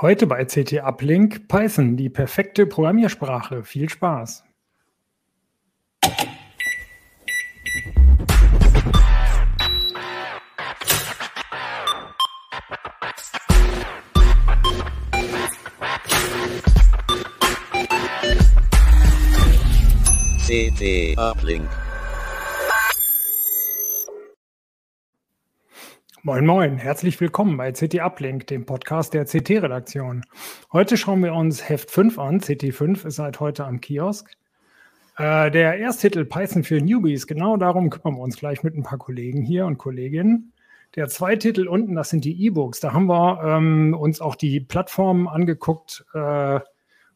Heute bei CT Uplink Python, die perfekte Programmiersprache. Viel Spaß! CT Uplink. Moin Moin, herzlich willkommen bei CT Uplink, dem Podcast der CT-Redaktion. Heute schauen wir uns Heft 5 an. CT5 ist seit heute am Kiosk. Äh, der Ersttitel Python für Newbies, genau darum kümmern wir uns gleich mit ein paar Kollegen hier und Kolleginnen. Der Zweititel unten, das sind die E-Books. Da haben wir ähm, uns auch die Plattformen angeguckt, äh,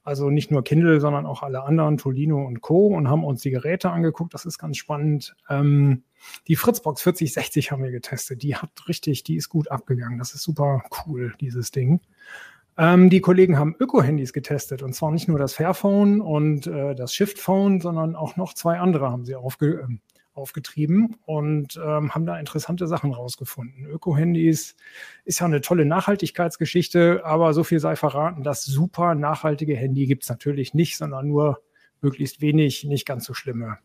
also nicht nur Kindle, sondern auch alle anderen, Tolino und Co. und haben uns die Geräte angeguckt. Das ist ganz spannend. Ähm, die Fritzbox 4060 haben wir getestet. Die hat richtig, die ist gut abgegangen. Das ist super cool, dieses Ding. Ähm, die Kollegen haben Öko-Handys getestet und zwar nicht nur das Fairphone und äh, das Shift-Phone, sondern auch noch zwei andere haben sie aufge äh, aufgetrieben und ähm, haben da interessante Sachen rausgefunden. Öko-Handys ist ja eine tolle Nachhaltigkeitsgeschichte, aber so viel sei verraten, das super nachhaltige Handy gibt es natürlich nicht, sondern nur möglichst wenig, nicht ganz so schlimme.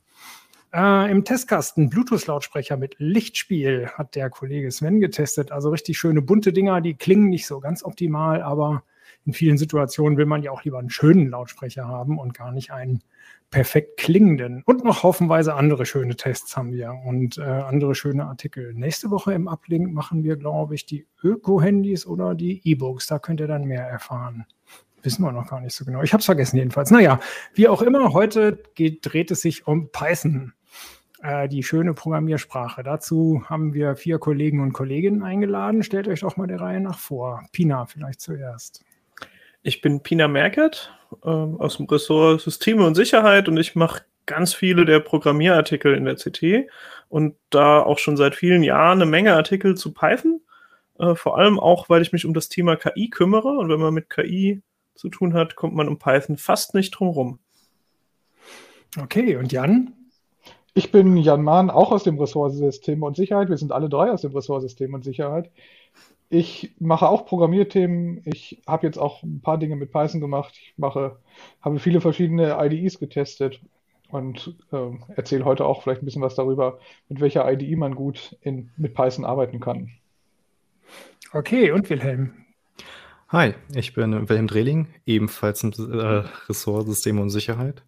Äh, Im Testkasten Bluetooth-Lautsprecher mit Lichtspiel hat der Kollege Sven getestet. Also richtig schöne bunte Dinger, die klingen nicht so ganz optimal, aber in vielen Situationen will man ja auch lieber einen schönen Lautsprecher haben und gar nicht einen perfekt klingenden. Und noch haufenweise andere schöne Tests haben wir und äh, andere schöne Artikel. Nächste Woche im Uplink machen wir, glaube ich, die Öko-Handys oder die E-Books. Da könnt ihr dann mehr erfahren. Wissen wir noch gar nicht so genau. Ich habe es vergessen jedenfalls. Naja, wie auch immer, heute geht, dreht es sich um Python, äh, die schöne Programmiersprache. Dazu haben wir vier Kollegen und Kolleginnen eingeladen. Stellt euch doch mal der Reihe nach vor. Pina vielleicht zuerst. Ich bin Pina Merkert äh, aus dem Ressort Systeme und Sicherheit und ich mache ganz viele der Programmierartikel in der CT und da auch schon seit vielen Jahren eine Menge Artikel zu Python. Äh, vor allem auch, weil ich mich um das Thema KI kümmere und wenn man mit KI zu tun hat, kommt man um Python fast nicht drum rum. Okay, und Jan? Ich bin Jan Mahn, auch aus dem Ressort Systeme und Sicherheit. Wir sind alle drei aus dem Ressort Systeme und Sicherheit. Ich mache auch Programmierthemen. Ich habe jetzt auch ein paar Dinge mit Python gemacht. Ich mache, habe viele verschiedene IDEs getestet und äh, erzähle heute auch vielleicht ein bisschen was darüber, mit welcher IDE man gut in, mit Python arbeiten kann. Okay, und Wilhelm? Hi, ich bin Wilhelm Drehling, ebenfalls im äh, Ressort Systeme und Sicherheit.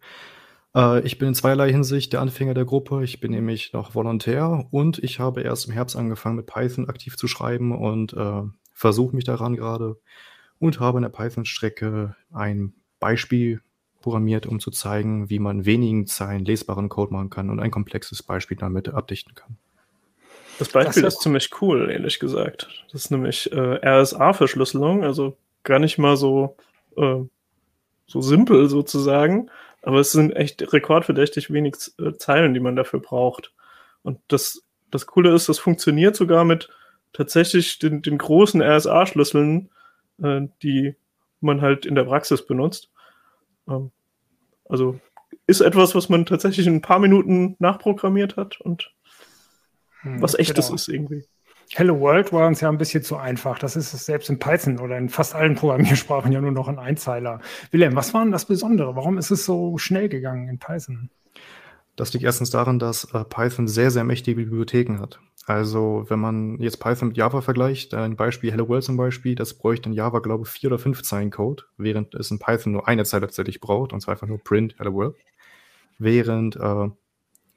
Äh, ich bin in zweierlei Hinsicht der Anfänger der Gruppe. Ich bin nämlich noch Volontär und ich habe erst im Herbst angefangen, mit Python aktiv zu schreiben und äh, versuche mich daran gerade und habe in der Python-Strecke ein Beispiel programmiert, um zu zeigen, wie man wenigen Zeilen lesbaren Code machen kann und ein komplexes Beispiel damit abdichten kann. Das Beispiel das ist ziemlich cool, ehrlich gesagt. Das ist nämlich äh, RSA-Verschlüsselung, also gar nicht mal so, äh, so simpel sozusagen, aber es sind echt rekordverdächtig wenig äh, Zeilen, die man dafür braucht. Und das, das Coole ist, das funktioniert sogar mit tatsächlich den, den großen RSA-Schlüsseln, äh, die man halt in der Praxis benutzt. Ähm, also ist etwas, was man tatsächlich in ein paar Minuten nachprogrammiert hat und hm, was echtes genau. ist irgendwie. Hello World war uns ja ein bisschen zu einfach. Das ist es selbst in Python oder in fast allen Programmiersprachen ja nur noch ein Einzeiler. Wilhelm, was war denn das Besondere? Warum ist es so schnell gegangen in Python? Das liegt erstens daran, dass äh, Python sehr, sehr mächtige Bibliotheken hat. Also, wenn man jetzt Python mit Java vergleicht, ein Beispiel Hello World zum Beispiel, das bräuchte in Java, glaube ich, vier oder fünf Zeilen Code, während es in Python nur eine Zeile tatsächlich braucht, und zwar einfach nur print Hello World. Während äh,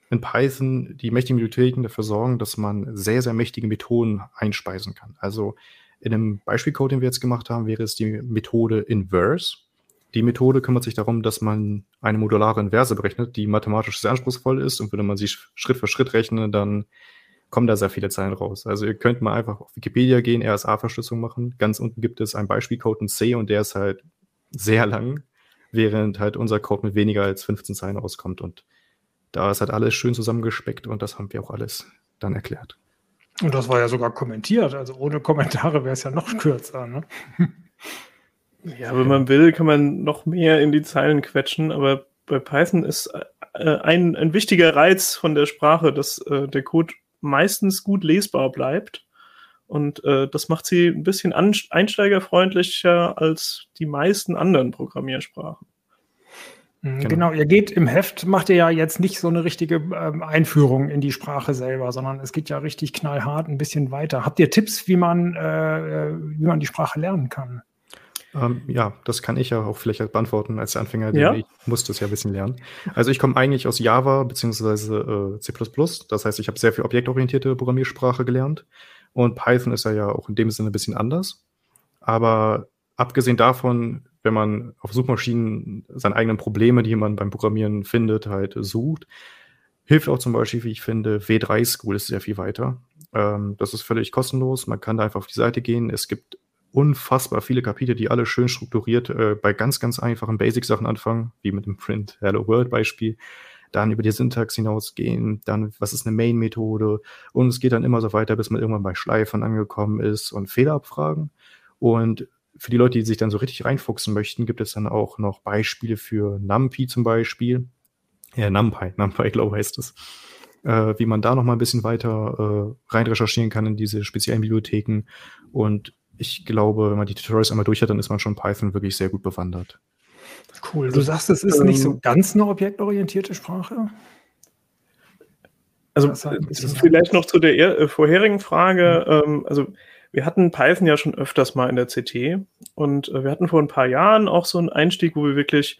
in Python die mächtigen Bibliotheken dafür sorgen, dass man sehr, sehr mächtige Methoden einspeisen kann. Also in einem Beispielcode, den wir jetzt gemacht haben, wäre es die Methode Inverse. Die Methode kümmert sich darum, dass man eine modulare Inverse berechnet, die mathematisch sehr anspruchsvoll ist. Und würde man sie Schritt für Schritt rechnen, dann kommen da sehr viele Zeilen raus. Also ihr könnt mal einfach auf Wikipedia gehen, RSA-Verschlüsselung machen. Ganz unten gibt es einen Beispielcode in C und der ist halt sehr lang, während halt unser Code mit weniger als 15 Zeilen auskommt. Und da ist halt alles schön zusammengespeckt und das haben wir auch alles dann erklärt. Und das war ja sogar kommentiert. Also ohne Kommentare wäre es ja noch kürzer. Ne? Ja, wenn man will, kann man noch mehr in die Zeilen quetschen, aber bei Python ist äh, ein, ein wichtiger Reiz von der Sprache, dass äh, der Code meistens gut lesbar bleibt Und äh, das macht sie ein bisschen einsteigerfreundlicher als die meisten anderen Programmiersprachen. Mhm, genau. genau. ihr geht im Heft, macht ihr ja jetzt nicht so eine richtige ähm, Einführung in die Sprache selber, sondern es geht ja richtig knallhart ein bisschen weiter. Habt ihr Tipps, wie man, äh, wie man die Sprache lernen kann? Ähm, ja, das kann ich ja auch vielleicht beantworten als Anfänger, denn ja? ich musste es ja ein bisschen lernen. Also ich komme eigentlich aus Java bzw. Äh, C++, das heißt, ich habe sehr viel objektorientierte Programmiersprache gelernt und Python ist ja, ja auch in dem Sinne ein bisschen anders. Aber abgesehen davon wenn man auf Suchmaschinen seine eigenen Probleme, die man beim Programmieren findet, halt sucht. Hilft auch zum Beispiel, wie ich finde, W3 School ist sehr viel weiter. Ähm, das ist völlig kostenlos. Man kann da einfach auf die Seite gehen. Es gibt unfassbar viele Kapitel, die alle schön strukturiert äh, bei ganz, ganz einfachen Basic-Sachen anfangen, wie mit dem Print Hello World Beispiel. Dann über die Syntax hinausgehen, dann was ist eine Main-Methode und es geht dann immer so weiter, bis man irgendwann bei Schleifen angekommen ist und Fehler abfragen. Und für die Leute, die sich dann so richtig reinfuchsen möchten, gibt es dann auch noch Beispiele für NumPy zum Beispiel. Ja, NumPy, NumPy, glaube ich, heißt es. Äh, wie man da noch mal ein bisschen weiter äh, rein recherchieren kann in diese speziellen Bibliotheken. Und ich glaube, wenn man die Tutorials einmal durch hat, dann ist man schon Python wirklich sehr gut bewandert. Cool. Du sagst, es ist ähm, nicht so ähm, ganz eine objektorientierte Sprache? Also vielleicht noch zu der äh, vorherigen Frage. Mhm. Ähm, also wir hatten Python ja schon öfters mal in der CT und äh, wir hatten vor ein paar Jahren auch so einen Einstieg, wo wir wirklich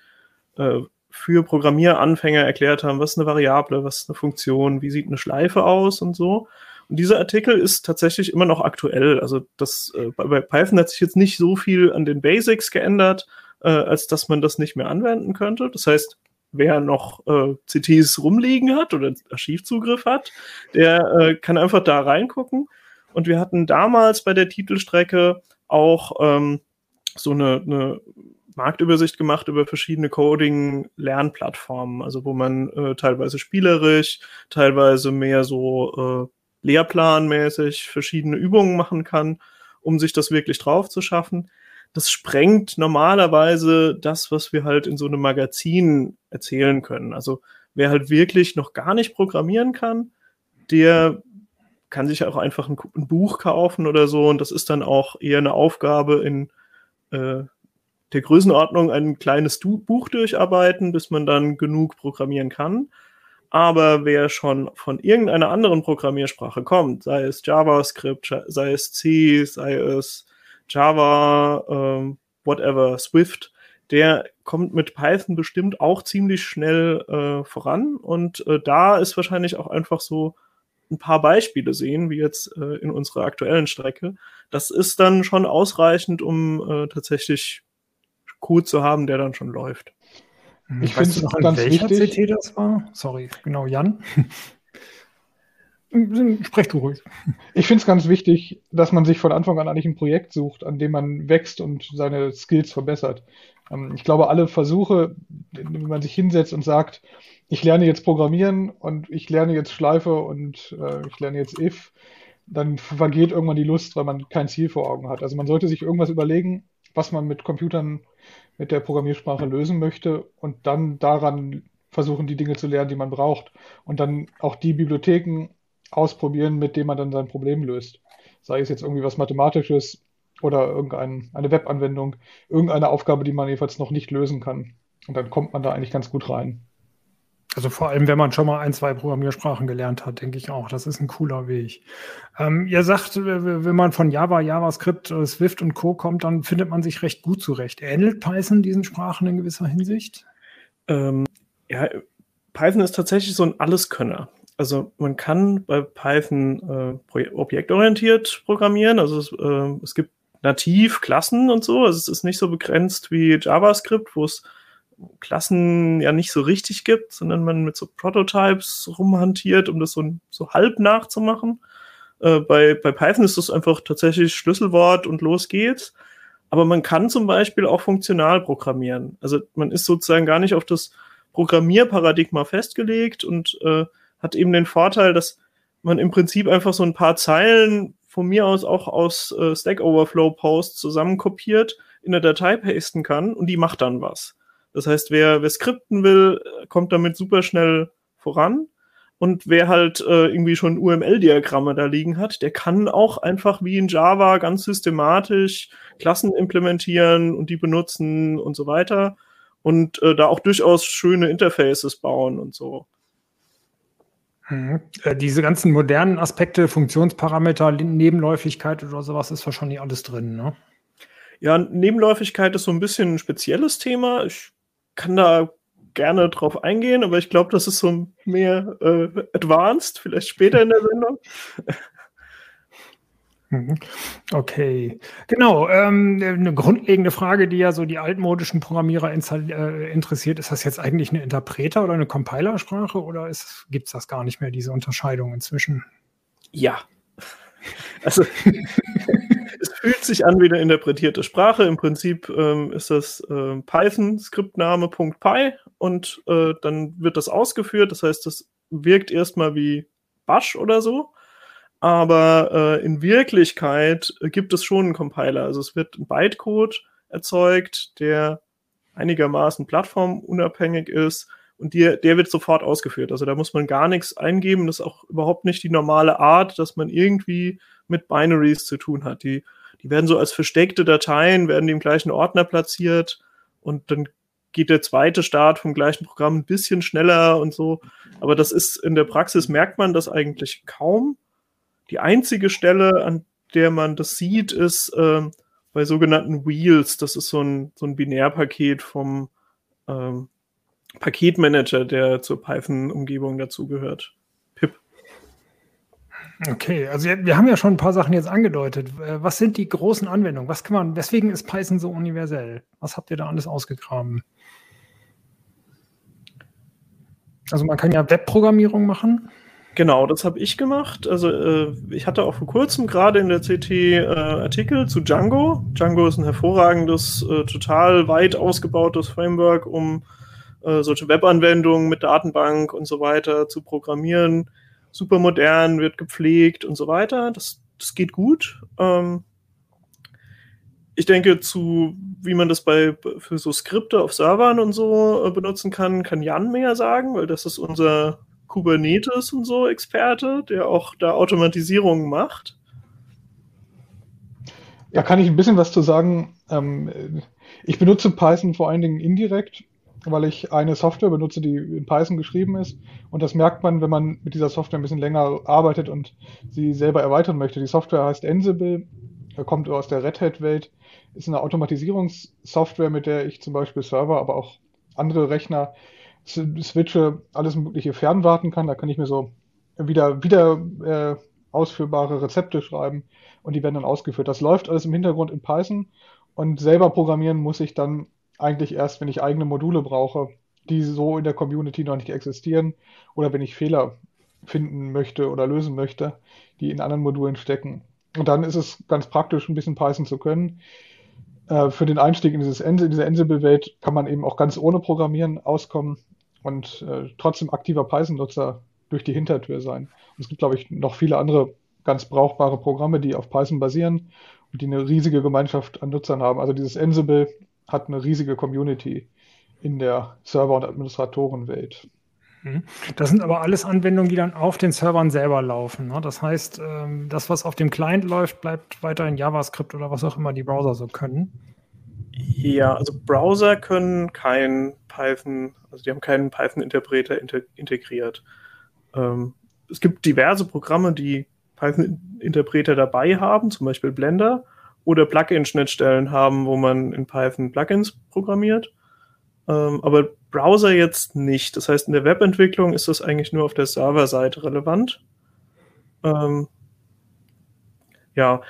äh, für Programmieranfänger erklärt haben, was ist eine Variable, was ist eine Funktion, wie sieht eine Schleife aus und so. Und dieser Artikel ist tatsächlich immer noch aktuell. Also das äh, bei Python hat sich jetzt nicht so viel an den Basics geändert, äh, als dass man das nicht mehr anwenden könnte. Das heißt, wer noch äh, CTs rumliegen hat oder Archivzugriff hat, der äh, kann einfach da reingucken. Und wir hatten damals bei der Titelstrecke auch ähm, so eine, eine Marktübersicht gemacht über verschiedene Coding-Lernplattformen, also wo man äh, teilweise spielerisch, teilweise mehr so äh, lehrplanmäßig verschiedene Übungen machen kann, um sich das wirklich drauf zu schaffen. Das sprengt normalerweise das, was wir halt in so einem Magazin erzählen können. Also wer halt wirklich noch gar nicht programmieren kann, der kann sich auch einfach ein, ein, Buch kaufen oder so und das ist dann auch eher eine Aufgabe in äh, der Größenordnung ein kleines du Buch durcharbeiten, bis man dann genug programmieren kann. Aber wer schon von irgendeiner anderen Programmiersprache kommt, sei es JavaScript, sei es C, sei es Java, ähm, whatever, Swift, der kommt mit Python bestimmt auch ziemlich schnell äh, voran. Und äh, da ist wahrscheinlich auch einfach so ein paar Beispiele sehen, wie jetzt äh, in unserer aktuellen Strecke. Das ist dann schon ausreichend, um äh, tatsächlich Code zu haben, der dann schon läuft. Ich finde noch, ganz welcher wichtig. CT das war? Sorry, genau, Jan. Sprech du ruhig. Ich finde es ganz wichtig, dass man sich von Anfang an eigentlich ein Projekt sucht, an dem man wächst und seine Skills verbessert. Ähm, ich glaube, alle Versuche, wenn man sich hinsetzt und sagt, ich lerne jetzt Programmieren und ich lerne jetzt Schleife und äh, ich lerne jetzt if, dann vergeht irgendwann die Lust, weil man kein Ziel vor Augen hat. Also man sollte sich irgendwas überlegen, was man mit Computern, mit der Programmiersprache lösen möchte und dann daran versuchen, die Dinge zu lernen, die man braucht. Und dann auch die Bibliotheken ausprobieren, mit denen man dann sein Problem löst. Sei es jetzt irgendwie was Mathematisches oder irgendeine Webanwendung, irgendeine Aufgabe, die man jedenfalls noch nicht lösen kann. Und dann kommt man da eigentlich ganz gut rein. Also vor allem, wenn man schon mal ein, zwei Programmiersprachen gelernt hat, denke ich auch, das ist ein cooler Weg. Ähm, ihr sagt, wenn man von Java, JavaScript, äh, Swift und Co. kommt, dann findet man sich recht gut zurecht. Ähnelt Python diesen Sprachen in gewisser Hinsicht? Ähm, ja, Python ist tatsächlich so ein Alleskönner. Also man kann bei Python äh, objektorientiert programmieren. Also es, äh, es gibt nativ Klassen und so. Also es ist nicht so begrenzt wie JavaScript, wo es Klassen ja nicht so richtig gibt, sondern man mit so Prototypes rumhantiert, um das so, so halb nachzumachen. Äh, bei, bei Python ist das einfach tatsächlich Schlüsselwort und los geht's. Aber man kann zum Beispiel auch funktional programmieren. Also man ist sozusagen gar nicht auf das Programmierparadigma festgelegt und äh, hat eben den Vorteil, dass man im Prinzip einfach so ein paar Zeilen von mir aus auch aus äh, Stack Overflow Posts zusammenkopiert, in der Datei pasten kann und die macht dann was. Das heißt, wer, wer skripten will, kommt damit super schnell voran. Und wer halt äh, irgendwie schon UML-Diagramme da liegen hat, der kann auch einfach wie in Java ganz systematisch Klassen implementieren und die benutzen und so weiter. Und äh, da auch durchaus schöne Interfaces bauen und so. Mhm. Äh, diese ganzen modernen Aspekte, Funktionsparameter, Nebenläufigkeit oder sowas ist wahrscheinlich alles drin, ne? Ja, Nebenläufigkeit ist so ein bisschen ein spezielles Thema. Ich kann da gerne drauf eingehen, aber ich glaube, das ist so mehr äh, advanced, vielleicht später in der Sendung. Mhm. Okay, genau. Ähm, eine grundlegende Frage, die ja so die altmodischen Programmierer äh, interessiert, ist das jetzt eigentlich eine Interpreter- oder eine Compilersprache oder gibt es das gar nicht mehr, diese Unterscheidung inzwischen? Ja. Also fühlt sich an wie eine interpretierte Sprache. Im Prinzip ähm, ist das äh, Python-Skriptname.py und äh, dann wird das ausgeführt. Das heißt, das wirkt erstmal wie Bash oder so aber äh, in Wirklichkeit gibt es schon einen Compiler. Also es wird ein Bytecode erzeugt, der einigermaßen plattformunabhängig ist und die, der wird sofort ausgeführt. Also da muss man gar nichts eingeben. Das ist auch überhaupt nicht die normale Art, dass man irgendwie mit Binaries zu tun hat. Die, die werden so als versteckte Dateien, werden im gleichen Ordner platziert und dann geht der zweite Start vom gleichen Programm ein bisschen schneller und so. Aber das ist in der Praxis merkt man das eigentlich kaum. Die einzige Stelle, an der man das sieht, ist ähm, bei sogenannten Wheels. Das ist so ein, so ein Binärpaket vom ähm, Paketmanager, der zur Python-Umgebung dazugehört. Okay, also wir haben ja schon ein paar Sachen jetzt angedeutet. Äh, was sind die großen Anwendungen? Was kann man, weswegen ist Python so universell? Was habt ihr da alles ausgegraben? Also man kann ja Webprogrammierung machen. Genau, das habe ich gemacht. Also äh, ich hatte auch vor kurzem gerade in der CT äh, Artikel zu Django. Django ist ein hervorragendes, äh, total weit ausgebautes Framework, um äh, solche Webanwendungen mit Datenbank und so weiter zu programmieren. Super modern, wird gepflegt und so weiter. Das, das geht gut. Ähm, ich denke, zu wie man das bei für so Skripte auf Servern und so äh, benutzen kann, kann Jan mehr sagen, weil das ist unser Kubernetes und so Experte, der auch da Automatisierungen macht? Ja, kann ich ein bisschen was zu sagen. Ähm, ich benutze Python vor allen Dingen indirekt, weil ich eine Software benutze, die in Python geschrieben ist. Und das merkt man, wenn man mit dieser Software ein bisschen länger arbeitet und sie selber erweitern möchte. Die Software heißt Ansible, kommt aus der Red Hat-Welt, ist eine Automatisierungssoftware, mit der ich zum Beispiel Server, aber auch andere Rechner switche, alles mögliche fernwarten kann. Da kann ich mir so wieder, wieder äh, ausführbare Rezepte schreiben und die werden dann ausgeführt. Das läuft alles im Hintergrund in Python und selber programmieren muss ich dann eigentlich erst, wenn ich eigene Module brauche, die so in der Community noch nicht existieren oder wenn ich Fehler finden möchte oder lösen möchte, die in anderen Modulen stecken. Und dann ist es ganz praktisch, ein bisschen Python zu können. Äh, für den Einstieg in, dieses, in diese Ansible-Welt kann man eben auch ganz ohne Programmieren auskommen und äh, trotzdem aktiver Python-Nutzer durch die Hintertür sein. Und es gibt, glaube ich, noch viele andere ganz brauchbare Programme, die auf Python basieren und die eine riesige Gemeinschaft an Nutzern haben. Also dieses Ansible hat eine riesige Community in der Server- und Administratorenwelt. Mhm. Das sind aber alles Anwendungen, die dann auf den Servern selber laufen. Ne? Das heißt, ähm, das, was auf dem Client läuft, bleibt weiter in JavaScript oder was auch immer die Browser so können. Ja, also Browser können kein Python, also die haben keinen Python-Interpreter integriert. Ähm, es gibt diverse Programme, die Python-Interpreter dabei haben, zum Beispiel Blender, oder Plugin-Schnittstellen haben, wo man in Python Plugins programmiert. Ähm, aber Browser jetzt nicht. Das heißt, in der Webentwicklung ist das eigentlich nur auf der Serverseite relevant. Ähm, ja,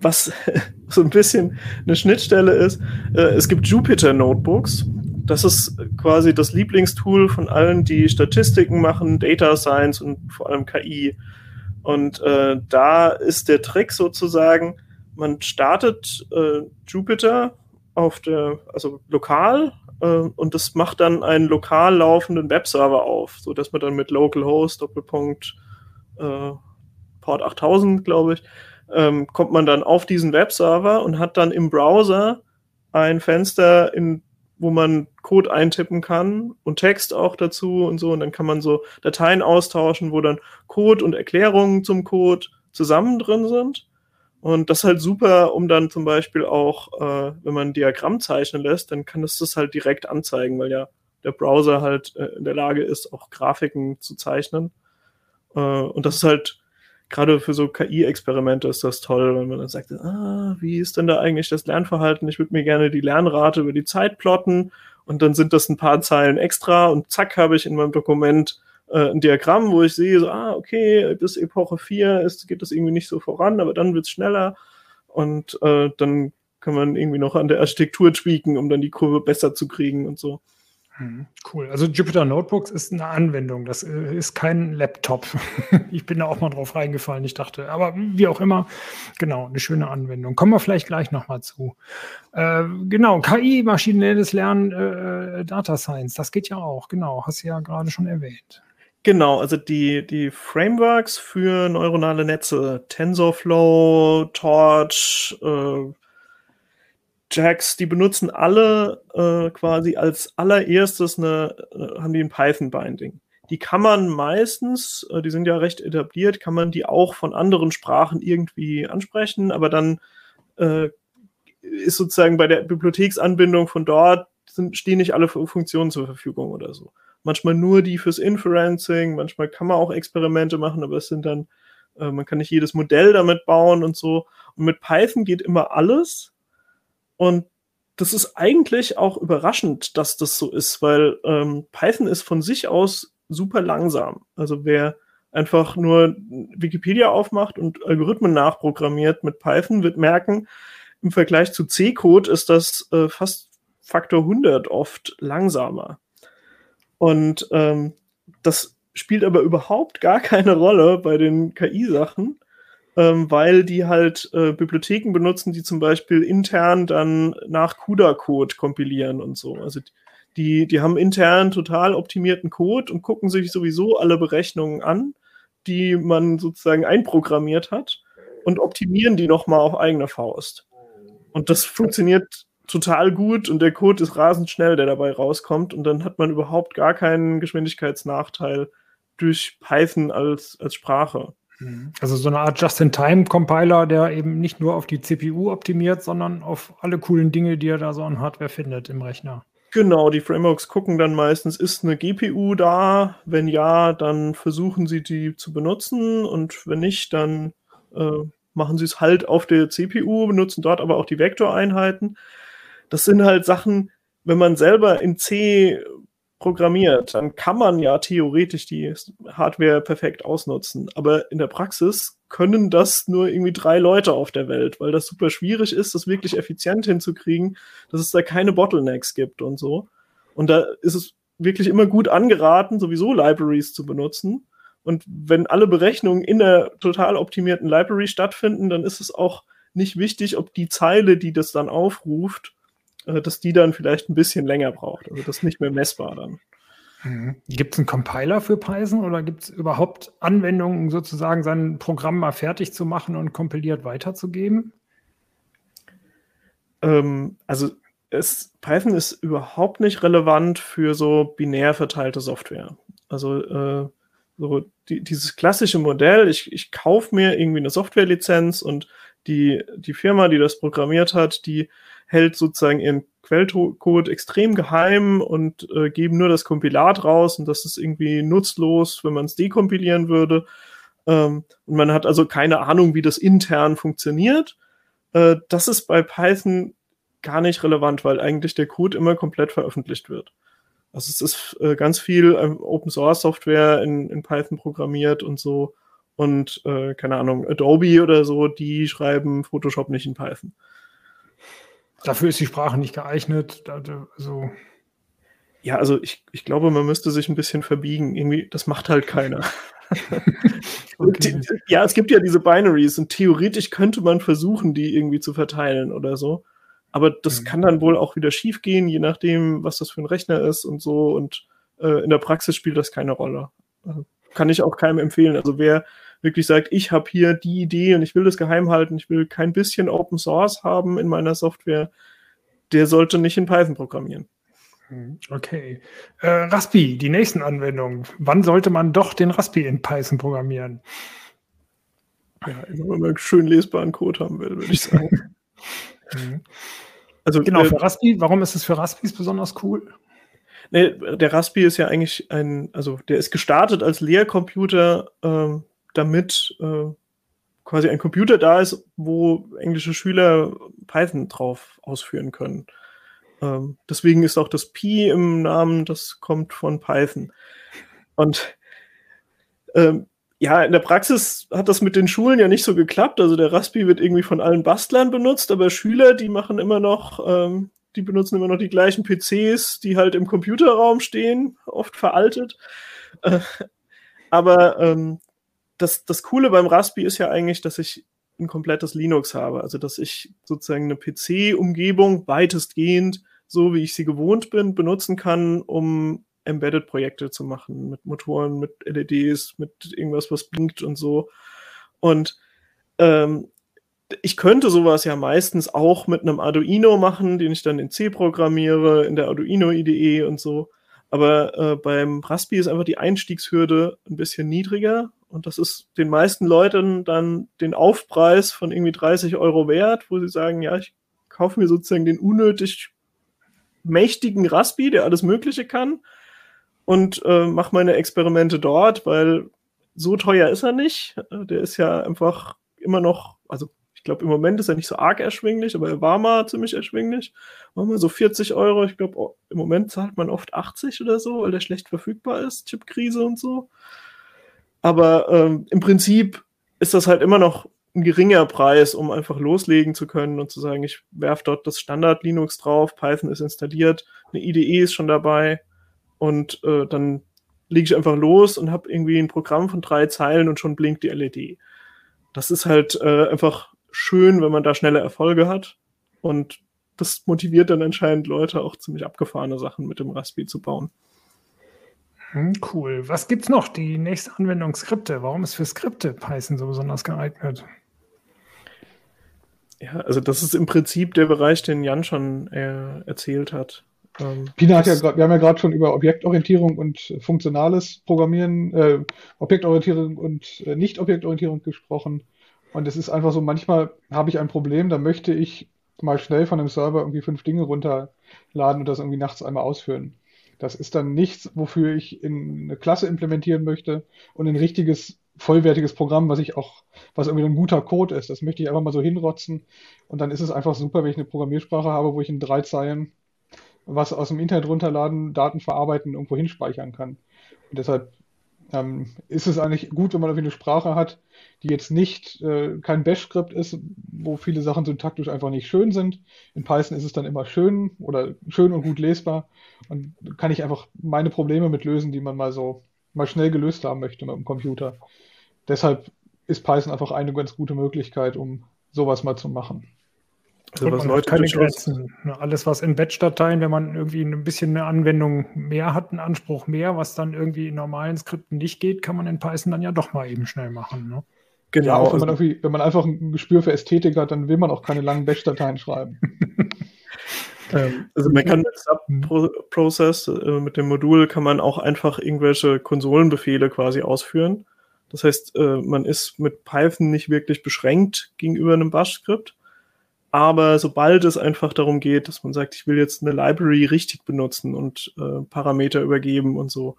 was so ein bisschen eine Schnittstelle ist, äh, es gibt Jupyter Notebooks. Das ist quasi das Lieblingstool von allen, die Statistiken machen, Data Science und vor allem KI. Und äh, da ist der Trick sozusagen, man startet äh, Jupyter auf der, also lokal, äh, und das macht dann einen lokal laufenden Webserver auf, so dass man dann mit Localhost Doppelpunkt äh, Port 8000, glaube ich, ähm, kommt man dann auf diesen Webserver und hat dann im Browser ein Fenster, in wo man Code eintippen kann und Text auch dazu und so. Und dann kann man so Dateien austauschen, wo dann Code und Erklärungen zum Code zusammen drin sind. Und das ist halt super, um dann zum Beispiel auch, äh, wenn man ein Diagramm zeichnen lässt, dann kann es das halt direkt anzeigen, weil ja der Browser halt äh, in der Lage ist, auch Grafiken zu zeichnen. Äh, und das ist halt gerade für so KI-Experimente ist das toll, wenn man dann sagt, ah, wie ist denn da eigentlich das Lernverhalten? Ich würde mir gerne die Lernrate über die Zeit plotten und dann sind das ein paar Zeilen extra und zack habe ich in meinem Dokument äh, ein Diagramm, wo ich sehe, so, ah, okay, bis Epoche 4 ist, geht das irgendwie nicht so voran, aber dann wird es schneller und äh, dann kann man irgendwie noch an der Architektur tweaken, um dann die Kurve besser zu kriegen und so. Hm, cool. Also Jupyter Notebooks ist eine Anwendung. Das äh, ist kein Laptop. ich bin da auch mal drauf reingefallen. Ich dachte, aber wie auch immer, genau, eine schöne Anwendung. Kommen wir vielleicht gleich nochmal zu. Äh, genau, KI, maschinelles Lernen, äh, Data Science, das geht ja auch. Genau, hast du ja gerade schon erwähnt. Genau, also die, die Frameworks für neuronale Netze, TensorFlow, Torch, äh, Jacks, die benutzen alle äh, quasi als allererstes eine, äh, haben die ein Python-Binding. Die kann man meistens, äh, die sind ja recht etabliert, kann man die auch von anderen Sprachen irgendwie ansprechen, aber dann äh, ist sozusagen bei der Bibliotheksanbindung von dort sind, stehen nicht alle Funktionen zur Verfügung oder so. Manchmal nur die fürs Inferencing, manchmal kann man auch Experimente machen, aber es sind dann, äh, man kann nicht jedes Modell damit bauen und so. Und mit Python geht immer alles und das ist eigentlich auch überraschend, dass das so ist, weil ähm, Python ist von sich aus super langsam. Also wer einfach nur Wikipedia aufmacht und Algorithmen nachprogrammiert mit Python, wird merken, im Vergleich zu C-Code ist das äh, fast Faktor 100 oft langsamer. Und ähm, das spielt aber überhaupt gar keine Rolle bei den KI-Sachen, ähm, weil die halt äh, Bibliotheken benutzen, die zum Beispiel intern dann nach CUDA-Code kompilieren und so. Also die, die haben intern total optimierten Code und gucken sich sowieso alle Berechnungen an, die man sozusagen einprogrammiert hat und optimieren die nochmal auf eigene Faust. Und das funktioniert total gut und der Code ist rasend schnell, der dabei rauskommt und dann hat man überhaupt gar keinen Geschwindigkeitsnachteil durch Python als, als Sprache. Mhm. Also so eine Art Just-in-Time-Compiler, der eben nicht nur auf die CPU optimiert, sondern auf alle coolen Dinge, die er da so an Hardware findet im Rechner. Genau, die Frameworks gucken dann meistens, ist eine GPU da? Wenn ja, dann versuchen sie die zu benutzen und wenn nicht, dann äh, machen sie es halt auf der CPU, benutzen dort aber auch die Vektoreinheiten. Das sind halt Sachen, wenn man selber in C programmiert, dann kann man ja theoretisch die Hardware perfekt ausnutzen. Aber in der Praxis können das nur irgendwie drei Leute auf der Welt, weil das super schwierig ist, das wirklich effizient hinzukriegen, dass es da keine Bottlenecks gibt und so. Und da ist es wirklich immer gut angeraten, sowieso Libraries zu benutzen. Und wenn alle Berechnungen in der total optimierten Library stattfinden, dann ist es auch nicht wichtig, ob die Zeile, die das dann aufruft, äh, dass die dann vielleicht ein bisschen länger braucht. Also das ist nicht mehr messbar dann. Mhm. Gibt es einen Compiler für Python oder gibt es überhaupt Anwendungen, sozusagen sein Programm mal fertig zu machen und kompiliert weiterzugeben? Ähm, also es, Python ist überhaupt nicht relevant für so binär verteilte Software. Also äh, so die, dieses klassische Modell, ich, ich kaufe mir irgendwie eine Softwarelizenz und die, die Firma, die das programmiert hat, die hält sozusagen ihren Quellcode extrem geheim und äh, geben nur das Kompilat raus und das ist irgendwie nutzlos, wenn man es dekompilieren würde. Ähm, und man hat also keine Ahnung, wie das intern funktioniert. Äh, das ist bei Python gar nicht relevant, weil eigentlich der Code immer komplett veröffentlicht wird. Also es ist äh, ganz viel äh, Open Source Software in, in Python programmiert und so. Und äh, keine Ahnung, Adobe oder so, die schreiben Photoshop nicht in Python. Dafür ist die Sprache nicht geeignet. Also ja, also ich, ich glaube, man müsste sich ein bisschen verbiegen. Irgendwie, das macht halt keiner. okay. ja, es gibt ja diese Binaries und theoretisch könnte man versuchen, die irgendwie zu verteilen oder so. Aber das mhm. kann dann wohl auch wieder schief gehen, je nachdem, was das für ein Rechner ist und so. Und äh, in der Praxis spielt das keine Rolle. Also, kann ich auch keinem empfehlen. Also wer wirklich sagt, ich habe hier die Idee und ich will das geheim halten, ich will kein bisschen Open Source haben in meiner Software, der sollte nicht in Python programmieren. Hm, okay. Äh, Raspi, die nächsten Anwendungen. Wann sollte man doch den Raspi in Python programmieren? Ja, immer wenn man schön lesbaren Code haben will, würde ich sagen. Also, genau, äh, für Raspi, warum ist es für Raspis besonders cool? Nee, der Raspi ist ja eigentlich ein, also der ist gestartet als Lehrcomputer, äh, damit äh, quasi ein Computer da ist, wo englische Schüler Python drauf ausführen können. Ähm, deswegen ist auch das Pi im Namen, das kommt von Python. Und ähm, ja, in der Praxis hat das mit den Schulen ja nicht so geklappt. Also der Raspi wird irgendwie von allen Bastlern benutzt, aber Schüler, die machen immer noch, ähm, die benutzen immer noch die gleichen PCs, die halt im Computerraum stehen, oft veraltet. Äh, aber ähm, das, das Coole beim Raspi ist ja eigentlich, dass ich ein komplettes Linux habe. Also dass ich sozusagen eine PC-Umgebung weitestgehend, so wie ich sie gewohnt bin, benutzen kann, um Embedded-Projekte zu machen, mit Motoren, mit LEDs, mit irgendwas, was blinkt und so. Und ähm, ich könnte sowas ja meistens auch mit einem Arduino machen, den ich dann in C programmiere, in der Arduino IDE und so. Aber äh, beim Raspi ist einfach die Einstiegshürde ein bisschen niedriger und das ist den meisten Leuten dann den Aufpreis von irgendwie 30 Euro wert, wo sie sagen, ja, ich kaufe mir sozusagen den unnötig mächtigen Raspi, der alles Mögliche kann und äh, mache meine Experimente dort, weil so teuer ist er nicht. Äh, der ist ja einfach immer noch, also ich glaube im Moment ist er nicht so arg erschwinglich, aber er war mal ziemlich erschwinglich. War mal so 40 Euro. Ich glaube, oh, im Moment zahlt man oft 80 oder so, weil der schlecht verfügbar ist, Chipkrise und so. Aber ähm, im Prinzip ist das halt immer noch ein geringer Preis, um einfach loslegen zu können und zu sagen, ich werfe dort das Standard Linux drauf, Python ist installiert, eine IDE ist schon dabei und äh, dann lege ich einfach los und habe irgendwie ein Programm von drei Zeilen und schon blinkt die LED. Das ist halt äh, einfach schön, wenn man da schnelle Erfolge hat und das motiviert dann anscheinend Leute auch ziemlich abgefahrene Sachen mit dem Raspi zu bauen. Hm, cool. Was gibt's noch? Die nächste Anwendung Skripte. Warum ist für Skripte Python so besonders geeignet? Ja, also das ist im Prinzip der Bereich, den Jan schon äh, erzählt hat. Ähm, Pina hat ja grad, wir haben ja gerade schon über Objektorientierung und funktionales Programmieren, äh, Objektorientierung und äh, Nicht-Objektorientierung gesprochen. Und es ist einfach so, manchmal habe ich ein Problem, da möchte ich mal schnell von einem Server irgendwie fünf Dinge runterladen und das irgendwie nachts einmal ausführen. Das ist dann nichts, wofür ich in eine Klasse implementieren möchte und ein richtiges, vollwertiges Programm, was ich auch, was irgendwie ein guter Code ist. Das möchte ich einfach mal so hinrotzen. Und dann ist es einfach super, wenn ich eine Programmiersprache habe, wo ich in drei Zeilen was aus dem Internet runterladen, Daten verarbeiten, irgendwo hinspeichern kann. Und deshalb ähm, ist es eigentlich gut, wenn man irgendwie eine Sprache hat, die jetzt nicht äh, kein Bash-Skript ist, wo viele Sachen syntaktisch einfach nicht schön sind. In Python ist es dann immer schön oder schön und gut lesbar und kann ich einfach meine Probleme mit lösen, die man mal so mal schnell gelöst haben möchte mit dem Computer. Deshalb ist Python einfach eine ganz gute Möglichkeit, um sowas mal zu machen. Also was Leute keine Grenzen. Alles, was in Batch-Dateien, wenn man irgendwie ein bisschen eine Anwendung mehr hat, einen Anspruch mehr, was dann irgendwie in normalen Skripten nicht geht, kann man in Python dann ja doch mal eben schnell machen. Ne? Genau. Ja, auch wenn man, also wenn man einfach ein Gespür für Ästhetik hat, dann will man auch keine langen Batch-Dateien schreiben. Ähm, also man kann mit Subprocess, äh, mit dem Modul kann man auch einfach irgendwelche Konsolenbefehle quasi ausführen. Das heißt, äh, man ist mit Python nicht wirklich beschränkt gegenüber einem Bash-Skript aber sobald es einfach darum geht, dass man sagt, ich will jetzt eine Library richtig benutzen und äh, Parameter übergeben und so,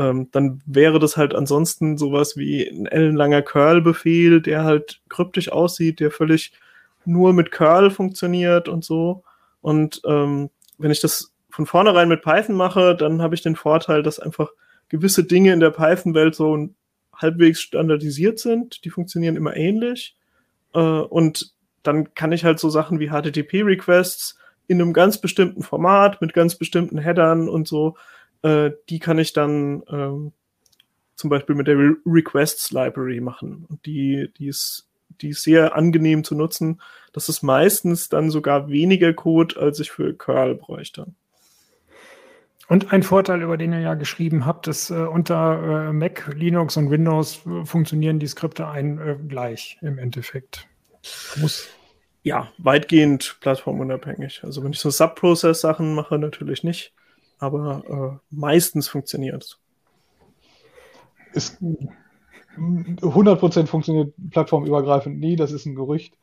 ähm, dann wäre das halt ansonsten sowas wie ein ellenlanger Curl-Befehl, der halt kryptisch aussieht, der völlig nur mit Curl funktioniert und so. Und ähm, wenn ich das von vornherein mit Python mache, dann habe ich den Vorteil, dass einfach gewisse Dinge in der Python-Welt so halbwegs standardisiert sind. Die funktionieren immer ähnlich. Äh, und dann kann ich halt so Sachen wie HTTP-Requests in einem ganz bestimmten Format mit ganz bestimmten Headern und so, äh, die kann ich dann ähm, zum Beispiel mit der Re Requests Library machen. Und die, die ist, die ist sehr angenehm zu nutzen. Das ist meistens dann sogar weniger Code, als ich für Curl bräuchte. Und ein Vorteil, über den ihr ja geschrieben habt, ist, äh, unter äh, Mac, Linux und Windows äh, funktionieren die Skripte ein äh, gleich im Endeffekt. Muss. Ja, weitgehend plattformunabhängig. Also wenn ich so Subprocess-Sachen mache, natürlich nicht. Aber äh, meistens funktioniert es. Es 100% funktioniert plattformübergreifend nie, das ist ein Gerücht.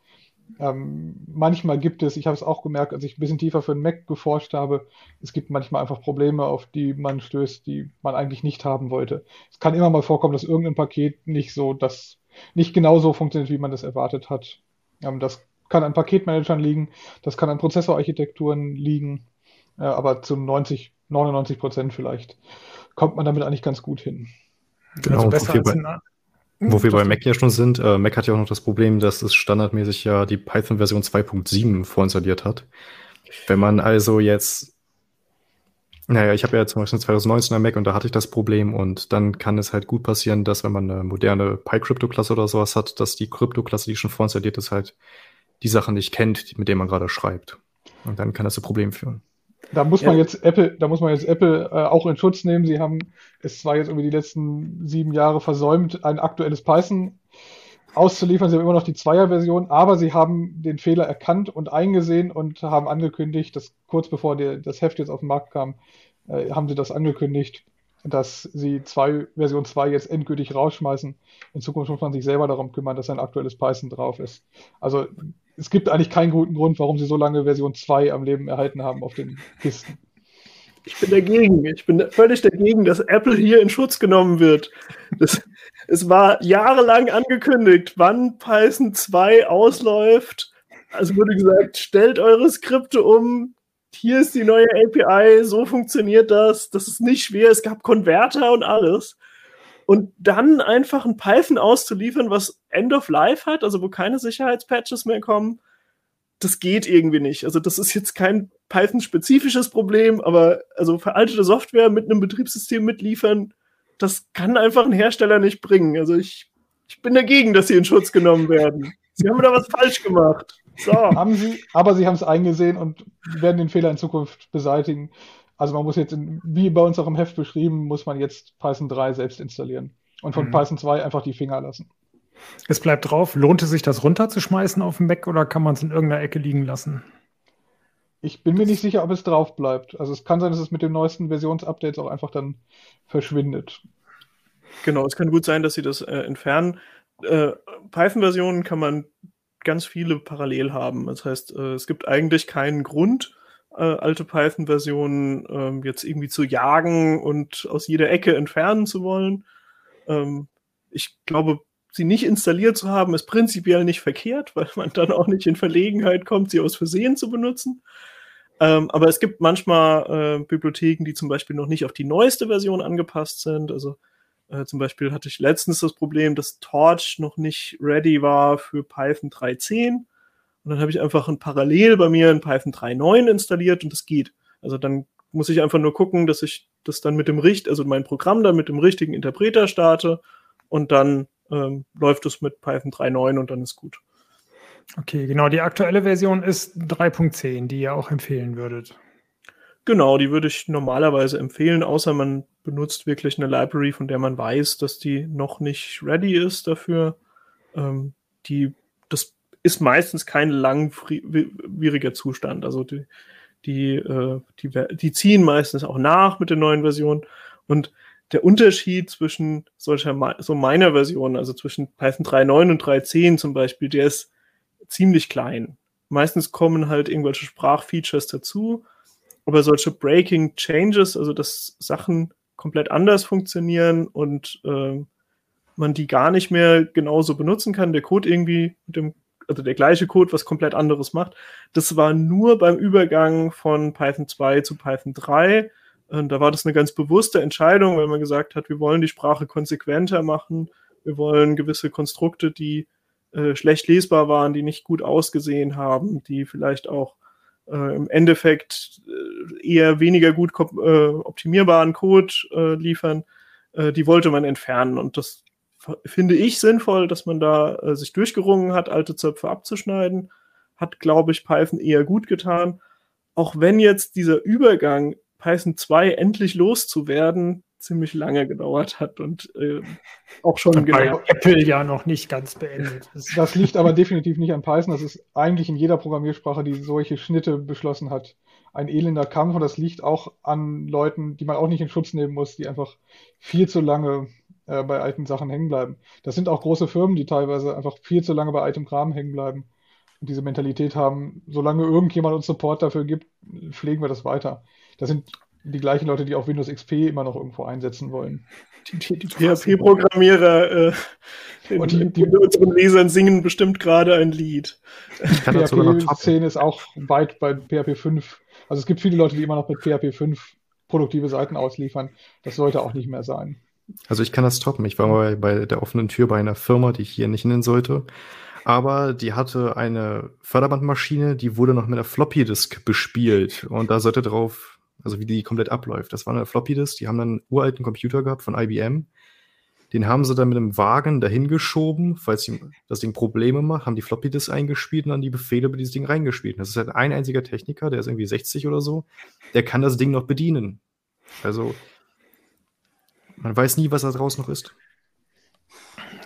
Ähm, manchmal gibt es, ich habe es auch gemerkt, als ich ein bisschen tiefer für den Mac geforscht habe, es gibt manchmal einfach Probleme, auf die man stößt, die man eigentlich nicht haben wollte. Es kann immer mal vorkommen, dass irgendein Paket nicht so, das nicht genau so funktioniert, wie man das erwartet hat. Ähm, das kann an Paketmanagern liegen, das kann an Prozessorarchitekturen liegen, äh, aber zu 90, 99 Prozent vielleicht kommt man damit eigentlich ganz gut hin. Genau, also besser als ein, wo wir bei Mac ja schon sind, äh, Mac hat ja auch noch das Problem, dass es standardmäßig ja die Python-Version 2.7 vorinstalliert hat. Wenn man also jetzt, naja, ich habe ja zum Beispiel 2019 Mac und da hatte ich das Problem und dann kann es halt gut passieren, dass wenn man eine moderne PyCrypto-Klasse oder sowas hat, dass die Krypto-Klasse, die schon vorinstalliert ist, halt die Sachen nicht kennt, mit denen man gerade schreibt. Und dann kann das zu Problemen führen. Da muss man ja. jetzt Apple, da muss man jetzt Apple äh, auch in Schutz nehmen. Sie haben es zwar jetzt über die letzten sieben Jahre versäumt, ein aktuelles Python auszuliefern. Sie haben immer noch die Zweier-Version, aber sie haben den Fehler erkannt und eingesehen und haben angekündigt, dass kurz bevor der, das Heft jetzt auf den Markt kam, äh, haben sie das angekündigt, dass sie zwei, Version 2 jetzt endgültig rausschmeißen. In Zukunft muss man sich selber darum kümmern, dass ein aktuelles Python drauf ist. Also es gibt eigentlich keinen guten Grund, warum sie so lange Version 2 am Leben erhalten haben auf den Kisten. Ich bin dagegen. Ich bin völlig dagegen, dass Apple hier in Schutz genommen wird. Das, es war jahrelang angekündigt, wann Python 2 ausläuft. Also wurde gesagt, stellt eure Skripte um. Hier ist die neue API, so funktioniert das. Das ist nicht schwer. Es gab Konverter und alles. Und dann einfach ein Python auszuliefern, was End of Life hat, also wo keine Sicherheitspatches mehr kommen, das geht irgendwie nicht. Also das ist jetzt kein Python-spezifisches Problem, aber also veraltete Software mit einem Betriebssystem mitliefern, das kann einfach ein Hersteller nicht bringen. Also ich, ich bin dagegen, dass sie in Schutz genommen werden. Sie haben da was falsch gemacht. So. Haben sie, aber sie haben es eingesehen und werden den Fehler in Zukunft beseitigen. Also man muss jetzt, in, wie bei uns auch im Heft beschrieben, muss man jetzt Python 3 selbst installieren und von mhm. Python 2 einfach die Finger lassen. Es bleibt drauf. Lohnt es sich, das runterzuschmeißen auf dem Mac oder kann man es in irgendeiner Ecke liegen lassen? Ich bin mir nicht sicher, ob es drauf bleibt. Also es kann sein, dass es mit den neuesten Versionsupdates auch einfach dann verschwindet. Genau, es kann gut sein, dass sie das äh, entfernen. Äh, Python-Versionen kann man ganz viele parallel haben. Das heißt, äh, es gibt eigentlich keinen Grund, äh, alte Python-Versionen ähm, jetzt irgendwie zu jagen und aus jeder Ecke entfernen zu wollen. Ähm, ich glaube, sie nicht installiert zu haben, ist prinzipiell nicht verkehrt, weil man dann auch nicht in Verlegenheit kommt, sie aus Versehen zu benutzen. Ähm, aber es gibt manchmal äh, Bibliotheken, die zum Beispiel noch nicht auf die neueste Version angepasst sind. Also äh, zum Beispiel hatte ich letztens das Problem, dass Torch noch nicht ready war für Python 3.10. Und dann habe ich einfach ein Parallel bei mir in Python 3.9 installiert und das geht. Also dann muss ich einfach nur gucken, dass ich das dann mit dem Richt, also mein Programm dann mit dem richtigen Interpreter starte und dann ähm, läuft es mit Python 3.9 und dann ist gut. Okay, genau. Die aktuelle Version ist 3.10, die ihr auch empfehlen würdet. Genau, die würde ich normalerweise empfehlen, außer man benutzt wirklich eine Library, von der man weiß, dass die noch nicht ready ist dafür. Ähm, die, das ist meistens kein langwieriger Zustand. Also die, die, äh, die, die ziehen meistens auch nach mit der neuen Version. Und der Unterschied zwischen solcher, so meiner Version, also zwischen Python 3.9 und 3.10 zum Beispiel, der ist ziemlich klein. Meistens kommen halt irgendwelche Sprachfeatures dazu, aber solche Breaking Changes, also dass Sachen komplett anders funktionieren und äh, man die gar nicht mehr genauso benutzen kann, der Code irgendwie mit dem also der gleiche Code, was komplett anderes macht. Das war nur beim Übergang von Python 2 zu Python 3. Und da war das eine ganz bewusste Entscheidung, weil man gesagt hat, wir wollen die Sprache konsequenter machen. Wir wollen gewisse Konstrukte, die äh, schlecht lesbar waren, die nicht gut ausgesehen haben, die vielleicht auch äh, im Endeffekt äh, eher weniger gut äh, optimierbaren Code äh, liefern, die wollte man entfernen. Und das finde ich sinnvoll, dass man da sich durchgerungen hat, alte Zöpfe abzuschneiden. Hat, glaube ich, Python eher gut getan. Auch wenn jetzt dieser Übergang, Python 2 endlich loszuwerden, ziemlich lange gedauert hat und äh, auch schon bei Apple ja noch nicht ganz beendet ist. Das liegt aber definitiv nicht an Python. Das ist eigentlich in jeder Programmiersprache, die solche Schnitte beschlossen hat, ein elender Kampf und das liegt auch an Leuten, die man auch nicht in Schutz nehmen muss, die einfach viel zu lange äh, bei alten Sachen hängen bleiben. Das sind auch große Firmen, die teilweise einfach viel zu lange bei altem Kram hängen bleiben und diese Mentalität haben, solange irgendjemand uns Support dafür gibt, pflegen wir das weiter. Das sind die gleichen Leute, die auch Windows XP immer noch irgendwo einsetzen wollen. Die, die, die PHP-Programmierer äh, und die, die, unseren Lesern singen bestimmt gerade ein Lied. PHP 10 ist auch weit bei PHP 5. Also es gibt viele Leute, die immer noch mit PHP 5 produktive Seiten ausliefern. Das sollte auch nicht mehr sein. Also ich kann das toppen. Ich war mal bei der offenen Tür bei einer Firma, die ich hier nicht nennen sollte. Aber die hatte eine Förderbandmaschine, die wurde noch mit einer Floppy Disk bespielt. Und da sollte drauf, also wie die komplett abläuft. Das war eine Floppy Disk, die haben dann einen uralten Computer gehabt von IBM. Den haben sie dann mit einem Wagen dahin geschoben, falls das Ding Probleme macht, haben die Floppy Disk eingespielt und dann die Befehle über dieses Ding reingespielt. Das ist halt ein einziger Techniker, der ist irgendwie 60 oder so, der kann das Ding noch bedienen. Also man weiß nie, was da draußen noch ist.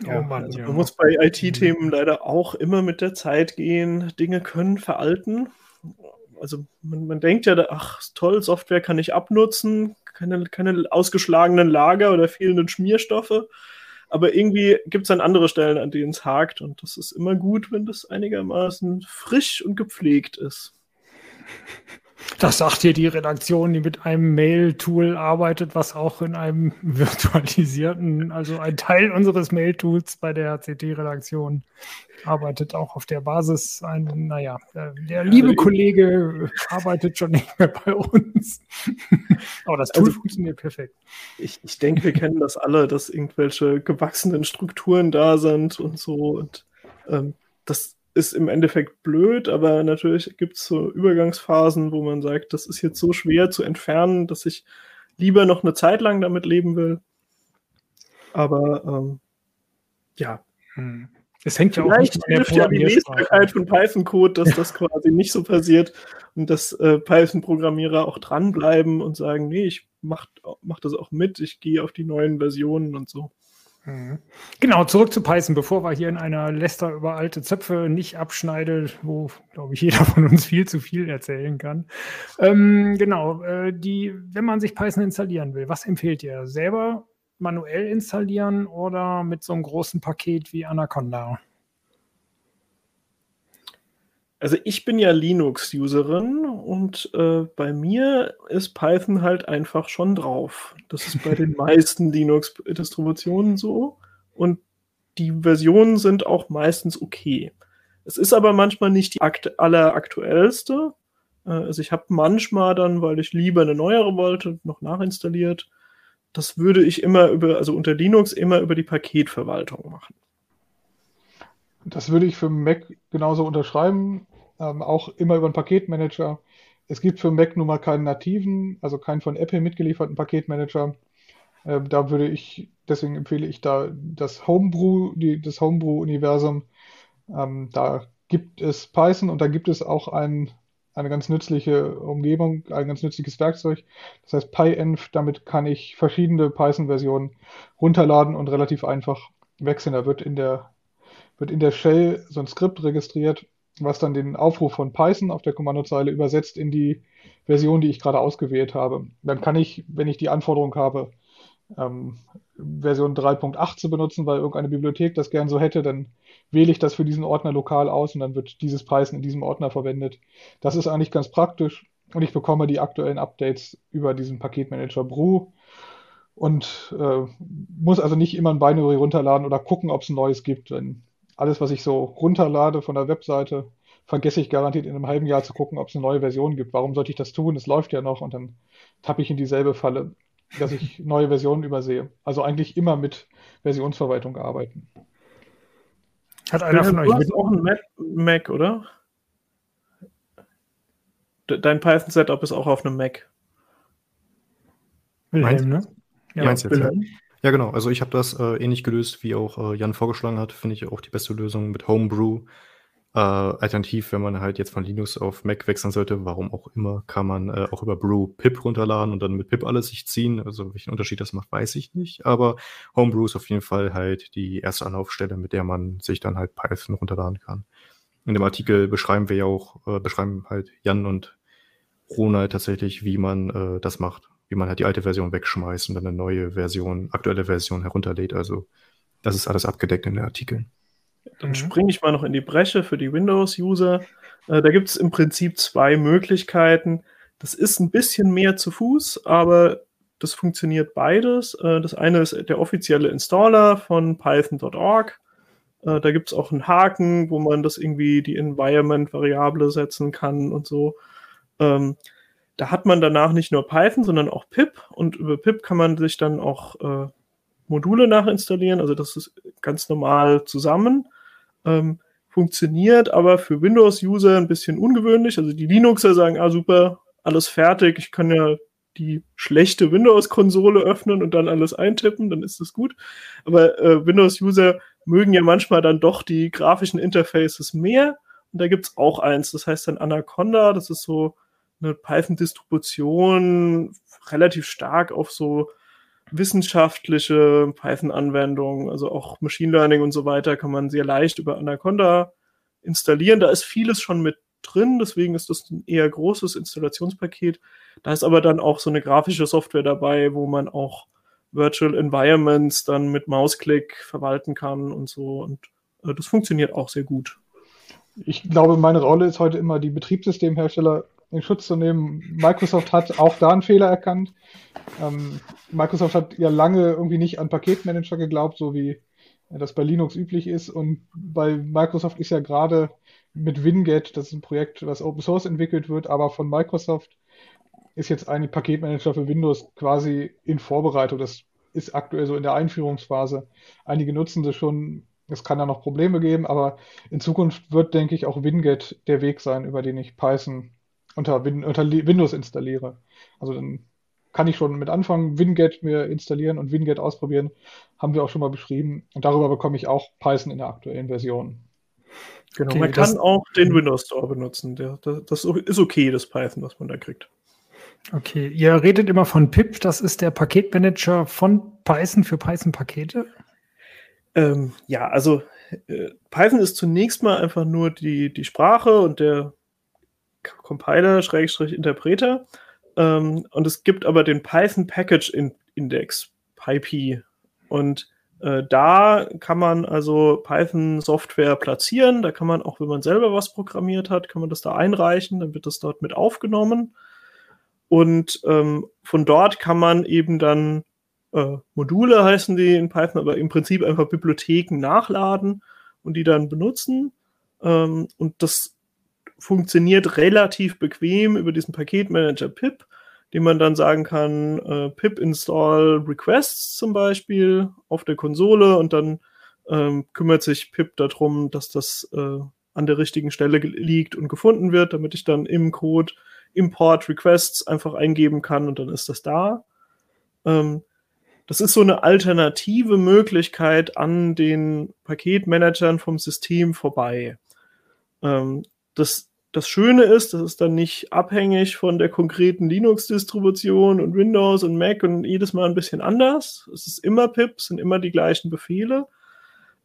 Ja, oh Mann, also ja. Man muss bei IT-Themen leider auch immer mit der Zeit gehen. Dinge können veralten. Also man, man denkt ja, ach toll, Software kann ich abnutzen, keine, keine ausgeschlagenen Lager oder fehlenden Schmierstoffe. Aber irgendwie gibt es dann andere Stellen, an denen es hakt. Und das ist immer gut, wenn das einigermaßen frisch und gepflegt ist. Das sagt hier die Redaktion, die mit einem Mail-Tool arbeitet, was auch in einem virtualisierten, also ein Teil unseres Mail-Tools bei der CT-Redaktion arbeitet auch auf der Basis. Ein, naja, äh, der liebe Kollege arbeitet schon nicht mehr bei uns. Aber das Tool also, funktioniert perfekt. Ich, ich denke, wir kennen das alle, dass irgendwelche gewachsenen Strukturen da sind und so. Und ähm, das ist im Endeffekt blöd, aber natürlich gibt es so Übergangsphasen, wo man sagt, das ist jetzt so schwer zu entfernen, dass ich lieber noch eine Zeit lang damit leben will. Aber ähm, ja. Hm. Es hängt ja auch nicht der ja die Lesbarkeit von Python-Code, dass das quasi nicht so passiert und dass äh, Python-Programmierer auch dranbleiben und sagen, nee, ich mach, mach das auch mit, ich gehe auf die neuen Versionen und so. Genau, zurück zu Python, bevor wir hier in einer Lester über alte Zöpfe nicht abschneiden, wo, glaube ich, jeder von uns viel zu viel erzählen kann. Ähm, genau, äh, die, wenn man sich Python installieren will, was empfehlt ihr? Selber manuell installieren oder mit so einem großen Paket wie Anaconda? Also ich bin ja Linux-Userin und äh, bei mir ist Python halt einfach schon drauf. Das ist bei den meisten Linux-Distributionen so und die Versionen sind auch meistens okay. Es ist aber manchmal nicht die akt alleraktuellste. Äh, also ich habe manchmal dann, weil ich lieber eine neuere wollte, noch nachinstalliert. Das würde ich immer über, also unter Linux immer über die Paketverwaltung machen. Das würde ich für Mac genauso unterschreiben ähm, auch immer über einen Paketmanager. Es gibt für Mac nun mal keinen nativen, also keinen von Apple mitgelieferten Paketmanager. Äh, da würde ich, deswegen empfehle ich da das Homebrew, die, das Homebrew-Universum. Ähm, da gibt es Python und da gibt es auch ein, eine ganz nützliche Umgebung, ein ganz nützliches Werkzeug. Das heißt PyEnv, damit kann ich verschiedene Python-Versionen runterladen und relativ einfach wechseln. Da wird in der, wird in der Shell so ein Skript registriert, was dann den Aufruf von Python auf der Kommandozeile übersetzt in die Version, die ich gerade ausgewählt habe. Dann kann ich, wenn ich die Anforderung habe, ähm, Version 3.8 zu benutzen, weil irgendeine Bibliothek das gern so hätte, dann wähle ich das für diesen Ordner lokal aus und dann wird dieses Python in diesem Ordner verwendet. Das ist eigentlich ganz praktisch und ich bekomme die aktuellen Updates über diesen Paketmanager Brew und äh, muss also nicht immer ein Binary runterladen oder gucken, ob es ein neues gibt. Wenn alles, was ich so runterlade von der Webseite, vergesse ich garantiert in einem halben Jahr zu gucken, ob es eine neue Version gibt. Warum sollte ich das tun? Es läuft ja noch und dann tappe ich in dieselbe Falle, dass ich neue Versionen übersehe. Also eigentlich immer mit Versionsverwaltung arbeiten. Hat einer von euch mit auch ein Mac, Mac, oder? Dein Python-Setup ist auch auf einem Mac. Wilhelm, ne? Ja, Meinst jetzt, Wilhelm? Ja, genau. Also ich habe das äh, ähnlich gelöst, wie auch äh, Jan vorgeschlagen hat. Finde ich auch die beste Lösung mit Homebrew. Äh, alternativ, wenn man halt jetzt von Linux auf Mac wechseln sollte, warum auch immer, kann man äh, auch über Brew pip runterladen und dann mit pip alles sich ziehen. Also welchen Unterschied das macht, weiß ich nicht. Aber Homebrew ist auf jeden Fall halt die erste Anlaufstelle, mit der man sich dann halt Python runterladen kann. In dem Artikel beschreiben wir ja auch, äh, beschreiben halt Jan und Ronald tatsächlich, wie man äh, das macht, wie man halt die alte Version wegschmeißt und dann eine neue Version, aktuelle Version herunterlädt. Also das ist alles abgedeckt in den Artikeln. Dann mhm. springe ich mal noch in die Bresche für die Windows-User. Äh, da gibt es im Prinzip zwei Möglichkeiten. Das ist ein bisschen mehr zu Fuß, aber das funktioniert beides. Äh, das eine ist der offizielle Installer von python.org. Äh, da gibt es auch einen Haken, wo man das irgendwie die Environment-Variable setzen kann und so. Ähm, da hat man danach nicht nur Python, sondern auch pip und über pip kann man sich dann auch äh, Module nachinstallieren. Also das ist ganz normal zusammen. Ähm, funktioniert aber für Windows-User ein bisschen ungewöhnlich. Also die Linuxer sagen, ah super, alles fertig, ich kann ja die schlechte Windows-Konsole öffnen und dann alles eintippen, dann ist das gut. Aber äh, Windows-User mögen ja manchmal dann doch die grafischen Interfaces mehr. Und da gibt es auch eins, das heißt dann Anaconda, das ist so eine Python-Distribution, relativ stark auf so wissenschaftliche Python-Anwendungen, also auch Machine Learning und so weiter, kann man sehr leicht über Anaconda installieren. Da ist vieles schon mit drin, deswegen ist das ein eher großes Installationspaket. Da ist aber dann auch so eine grafische Software dabei, wo man auch Virtual Environments dann mit Mausklick verwalten kann und so. Und äh, das funktioniert auch sehr gut. Ich glaube, meine Rolle ist heute immer, die Betriebssystemhersteller in Schutz zu nehmen. Microsoft hat auch da einen Fehler erkannt. Ähm, Microsoft hat ja lange irgendwie nicht an Paketmanager geglaubt, so wie das bei Linux üblich ist. Und bei Microsoft ist ja gerade mit Winget, das ist ein Projekt, was Open Source entwickelt wird, aber von Microsoft ist jetzt ein Paketmanager für Windows quasi in Vorbereitung. Das ist aktuell so in der Einführungsphase. Einige nutzen das schon. Es kann da noch Probleme geben, aber in Zukunft wird, denke ich, auch Winget der Weg sein, über den ich Python unter, Win unter Windows installiere. Also dann kann ich schon mit anfangen, Winget mir installieren und Winget ausprobieren. Haben wir auch schon mal beschrieben. Und darüber bekomme ich auch Python in der aktuellen Version. Genau, okay, man kann auch den Windows Store benutzen. Der, der, das ist okay, das Python, was man da kriegt. Okay, ihr redet immer von pip, das ist der Paketmanager von Python für Python-Pakete? Ähm, ja, also äh, Python ist zunächst mal einfach nur die, die Sprache und der Compiler, Schrägstrich Interpreter. Ähm, und es gibt aber den Python Package Index, PyP. Und äh, da kann man also Python-Software platzieren. Da kann man auch, wenn man selber was programmiert hat, kann man das da einreichen. Dann wird das dort mit aufgenommen. Und ähm, von dort kann man eben dann äh, Module heißen die in Python, aber im Prinzip einfach Bibliotheken nachladen und die dann benutzen. Ähm, und das funktioniert relativ bequem über diesen Paketmanager pip, den man dann sagen kann, äh, pip install requests zum Beispiel auf der Konsole und dann ähm, kümmert sich pip darum, dass das äh, an der richtigen Stelle liegt und gefunden wird, damit ich dann im Code import requests einfach eingeben kann und dann ist das da. Ähm, das ist so eine alternative Möglichkeit an den Paketmanagern vom System vorbei. Ähm, das das Schöne ist, das ist dann nicht abhängig von der konkreten Linux-Distribution und Windows und Mac und jedes Mal ein bisschen anders. Es ist immer pip, es sind immer die gleichen Befehle.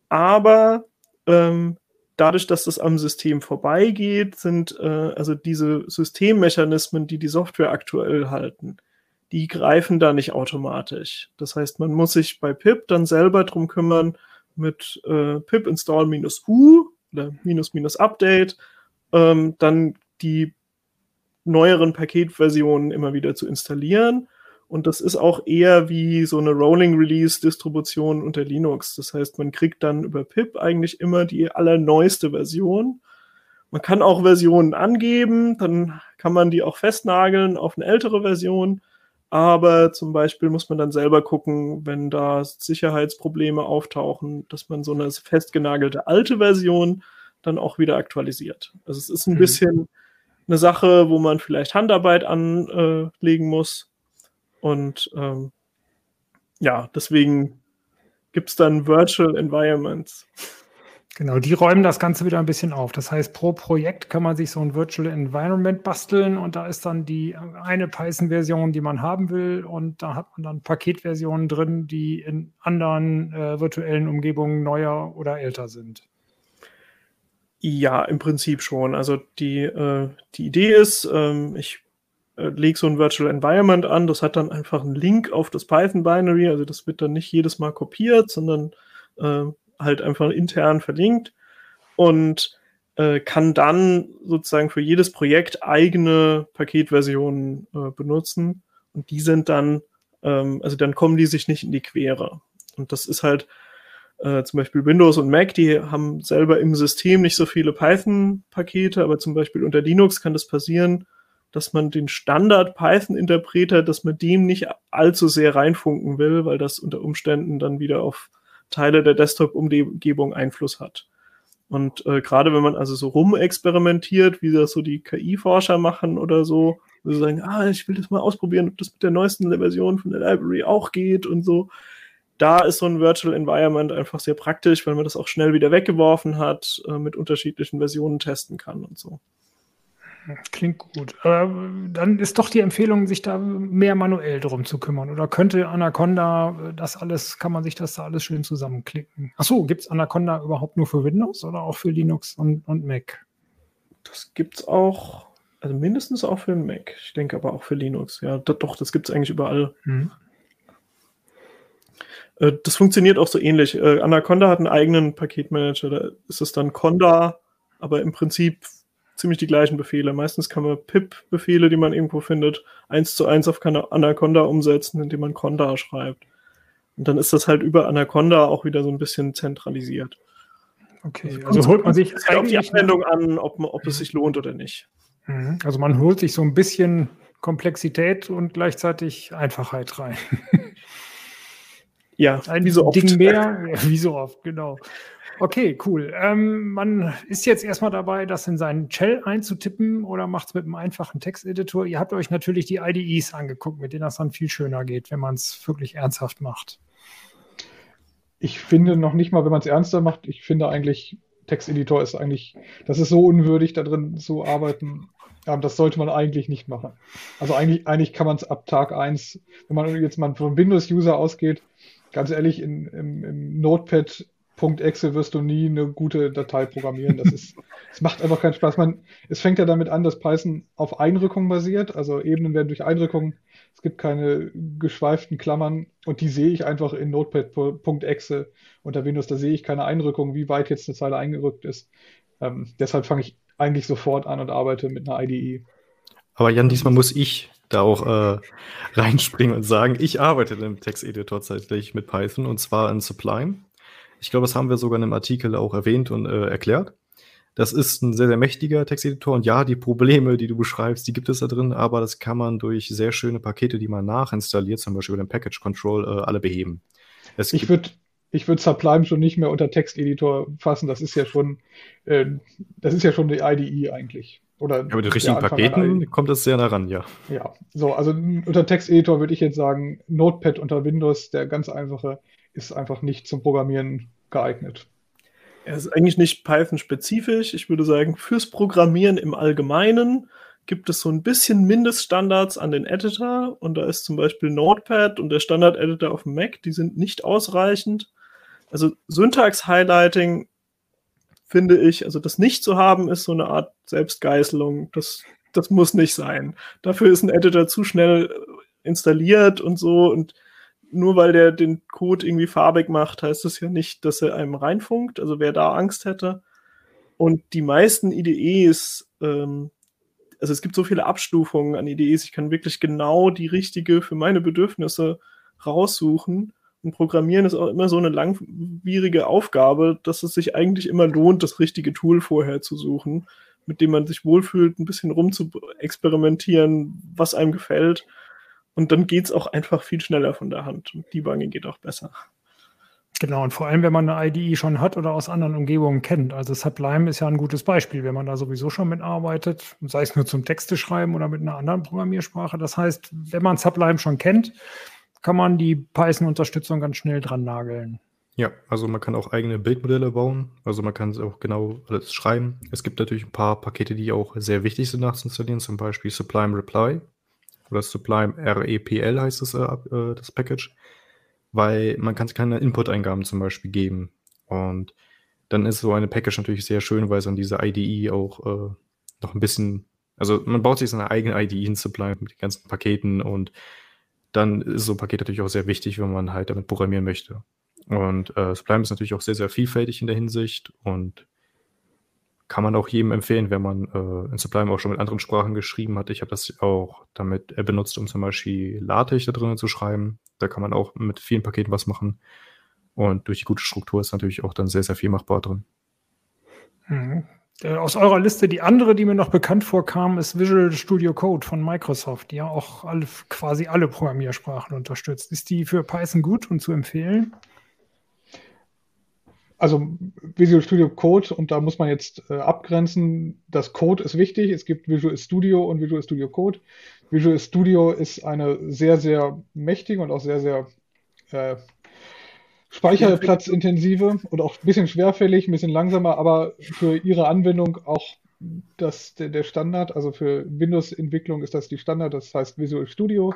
Aber ähm, dadurch, dass das am System vorbeigeht, sind äh, also diese Systemmechanismen, die die Software aktuell halten, die greifen da nicht automatisch. Das heißt, man muss sich bei pip dann selber drum kümmern mit äh, pip install minus u oder minus minus update ähm, dann die neueren Paketversionen immer wieder zu installieren. Und das ist auch eher wie so eine Rolling Release Distribution unter Linux. Das heißt, man kriegt dann über pip eigentlich immer die allerneueste Version. Man kann auch Versionen angeben, dann kann man die auch festnageln auf eine ältere Version. Aber zum Beispiel muss man dann selber gucken, wenn da Sicherheitsprobleme auftauchen, dass man so eine festgenagelte alte Version dann auch wieder aktualisiert. Also es ist ein mhm. bisschen eine Sache, wo man vielleicht Handarbeit anlegen muss. Und ähm, ja, deswegen gibt es dann Virtual Environments. Genau, die räumen das Ganze wieder ein bisschen auf. Das heißt, pro Projekt kann man sich so ein Virtual Environment basteln und da ist dann die eine Python-Version, die man haben will und da hat man dann Paketversionen drin, die in anderen äh, virtuellen Umgebungen neuer oder älter sind. Ja, im Prinzip schon. Also die, äh, die Idee ist, ähm, ich äh, lege so ein Virtual Environment an, das hat dann einfach einen Link auf das Python Binary, also das wird dann nicht jedes Mal kopiert, sondern äh, halt einfach intern verlinkt und äh, kann dann sozusagen für jedes Projekt eigene Paketversionen äh, benutzen und die sind dann, ähm, also dann kommen die sich nicht in die Quere. Und das ist halt äh, zum Beispiel Windows und Mac, die haben selber im System nicht so viele Python-Pakete, aber zum Beispiel unter Linux kann das passieren, dass man den Standard-Python-Interpreter, dass man dem nicht allzu sehr reinfunken will, weil das unter Umständen dann wieder auf Teile der Desktop-Umgebung Einfluss hat. Und äh, gerade wenn man also so rumexperimentiert, wie das so die KI-Forscher machen oder so, wo sie sagen, ah, ich will das mal ausprobieren, ob das mit der neuesten Version von der Library auch geht und so, da ist so ein Virtual Environment einfach sehr praktisch, weil man das auch schnell wieder weggeworfen hat, äh, mit unterschiedlichen Versionen testen kann und so. Klingt gut. Aber dann ist doch die Empfehlung, sich da mehr manuell drum zu kümmern. Oder könnte Anaconda das alles, kann man sich das da alles schön zusammenklicken? Achso, gibt es Anaconda überhaupt nur für Windows oder auch für Linux und, und Mac? Das gibt es auch, also mindestens auch für Mac. Ich denke aber auch für Linux. Ja, doch, das gibt es eigentlich überall. Mhm. Äh, das funktioniert auch so ähnlich. Äh, Anaconda hat einen eigenen Paketmanager. Da ist es dann Conda, aber im Prinzip ziemlich die gleichen Befehle. Meistens kann man pip-Befehle, die man irgendwo findet, eins zu eins auf Anaconda umsetzen, indem man Conda schreibt. Und dann ist das halt über Anaconda auch wieder so ein bisschen zentralisiert. Okay, also, also holt man sich auf die Anwendung an, ob, man, ob es sich lohnt oder nicht. Mhm. Also man holt sich so ein bisschen Komplexität und gleichzeitig Einfachheit rein. Ja, ein wie so oft. Ding mehr, wie so oft, genau. Okay, cool. Ähm, man ist jetzt erstmal dabei, das in seinen Shell einzutippen oder macht es mit einem einfachen Texteditor. Ihr habt euch natürlich die IDEs angeguckt, mit denen das dann viel schöner geht, wenn man es wirklich ernsthaft macht. Ich finde noch nicht mal, wenn man es ernster macht, ich finde eigentlich, Texteditor ist eigentlich, das ist so unwürdig, da drin zu arbeiten. Ja, das sollte man eigentlich nicht machen. Also eigentlich, eigentlich kann man es ab Tag 1, wenn man jetzt mal von Windows-User ausgeht, ganz ehrlich, in, im, im Notepad .exe wirst du nie eine gute Datei programmieren. Das ist, es macht einfach keinen Spaß. Man, es fängt ja damit an, dass Python auf Einrückung basiert. Also Ebenen werden durch Einrückung. Es gibt keine geschweiften Klammern und die sehe ich einfach in Notepad.exe unter Windows. Da sehe ich keine Einrückung, wie weit jetzt eine Zeile eingerückt ist. Ähm, deshalb fange ich eigentlich sofort an und arbeite mit einer IDE. Aber Jan, diesmal muss ich da auch äh, reinspringen und sagen, ich arbeite im Texteditor tatsächlich mit Python und zwar in Sublime. Ich glaube, das haben wir sogar in einem Artikel auch erwähnt und äh, erklärt. Das ist ein sehr, sehr mächtiger Texteditor und ja, die Probleme, die du beschreibst, die gibt es da drin, aber das kann man durch sehr schöne Pakete, die man nachinstalliert, zum Beispiel über den Package Control, äh, alle beheben. Es ich würde ich würde Sublime schon nicht mehr unter Texteditor fassen. Das ist ja schon, äh, das ist ja schon die IDE eigentlich. Oder ja, mit den richtigen Paketen kommt es sehr nah ran, ja. Ja, so, also unter Texteditor würde ich jetzt sagen, Notepad unter Windows, der ganz einfache, ist einfach nicht zum Programmieren geeignet. Er ist eigentlich nicht Python-spezifisch. Ich würde sagen, fürs Programmieren im Allgemeinen gibt es so ein bisschen Mindeststandards an den Editor. Und da ist zum Beispiel Notepad und der Standard-Editor auf dem Mac, die sind nicht ausreichend. Also Syntax-Highlighting finde ich, also das nicht zu haben, ist so eine Art Selbstgeißelung. Das, das muss nicht sein. Dafür ist ein Editor zu schnell installiert und so. Und nur weil der den Code irgendwie farbig macht, heißt das ja nicht, dass er einem reinfunkt. Also wer da Angst hätte. Und die meisten IDEs, ähm, also es gibt so viele Abstufungen an IDEs, ich kann wirklich genau die richtige für meine Bedürfnisse raussuchen. Und Programmieren ist auch immer so eine langwierige Aufgabe, dass es sich eigentlich immer lohnt, das richtige Tool vorher zu suchen, mit dem man sich wohlfühlt, ein bisschen rum zu experimentieren, was einem gefällt. Und dann geht es auch einfach viel schneller von der Hand. Und Debugging geht auch besser. Genau, und vor allem, wenn man eine IDE schon hat oder aus anderen Umgebungen kennt. Also Sublime ist ja ein gutes Beispiel, wenn man da sowieso schon mitarbeitet, sei es nur zum Texte schreiben oder mit einer anderen Programmiersprache. Das heißt, wenn man Sublime schon kennt, kann man die Python-Unterstützung ganz schnell dran nageln. Ja, also man kann auch eigene Bildmodelle bauen. Also man kann es auch genau alles schreiben. Es gibt natürlich ein paar Pakete, die auch sehr wichtig sind nachzuinstallieren, zum Beispiel Sublime Reply oder Sublime REPL heißt das, äh, äh, das Package, weil man kann keine Input-Eingaben zum Beispiel geben. Und dann ist so eine Package natürlich sehr schön, weil es an diese IDE auch äh, noch ein bisschen Also man baut sich seine eigene IDE in Sublime mit den ganzen Paketen und dann ist so ein Paket natürlich auch sehr wichtig, wenn man halt damit programmieren möchte. Und äh, Sublime ist natürlich auch sehr, sehr vielfältig in der Hinsicht und kann man auch jedem empfehlen, wenn man äh, in Sublime auch schon mit anderen Sprachen geschrieben hat. Ich habe das auch damit äh, benutzt, um zum Beispiel LaTeX da drinnen zu schreiben. Da kann man auch mit vielen Paketen was machen. Und durch die gute Struktur ist natürlich auch dann sehr, sehr viel machbar drin. Mhm. Äh, aus eurer Liste, die andere, die mir noch bekannt vorkam, ist Visual Studio Code von Microsoft, die ja auch alle, quasi alle Programmiersprachen unterstützt. Ist die für Python gut und zu empfehlen? Also Visual Studio Code, und da muss man jetzt äh, abgrenzen, das Code ist wichtig. Es gibt Visual Studio und Visual Studio Code. Visual Studio ist eine sehr, sehr mächtige und auch sehr, sehr äh, speicherplatzintensive und auch ein bisschen schwerfällig, ein bisschen langsamer, aber für ihre Anwendung auch das, der, der Standard. Also für Windows-Entwicklung ist das die Standard, das heißt Visual Studio.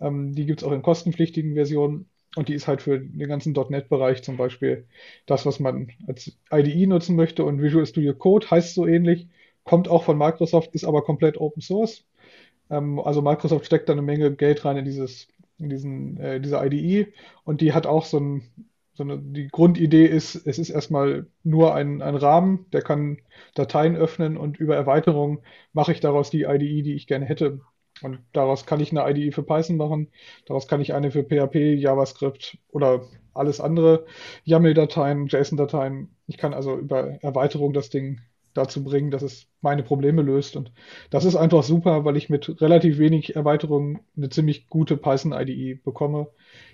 Ähm, die gibt es auch in kostenpflichtigen Versionen und die ist halt für den ganzen .NET-Bereich zum Beispiel das, was man als IDE nutzen möchte. Und Visual Studio Code heißt so ähnlich, kommt auch von Microsoft, ist aber komplett Open Source. Ähm, also Microsoft steckt da eine Menge Geld rein in dieses in diesen, äh, dieser IDE und die hat auch so ein, so eine, die Grundidee ist, es ist erstmal nur ein, ein Rahmen, der kann Dateien öffnen und über Erweiterung mache ich daraus die IDE, die ich gerne hätte. Und daraus kann ich eine IDE für Python machen, daraus kann ich eine für PHP, JavaScript oder alles andere, YAML-Dateien, JSON-Dateien. Ich kann also über Erweiterung das Ding dazu bringen, dass es meine Probleme löst. Und das ist einfach super, weil ich mit relativ wenig Erweiterungen eine ziemlich gute Python-IDE bekomme,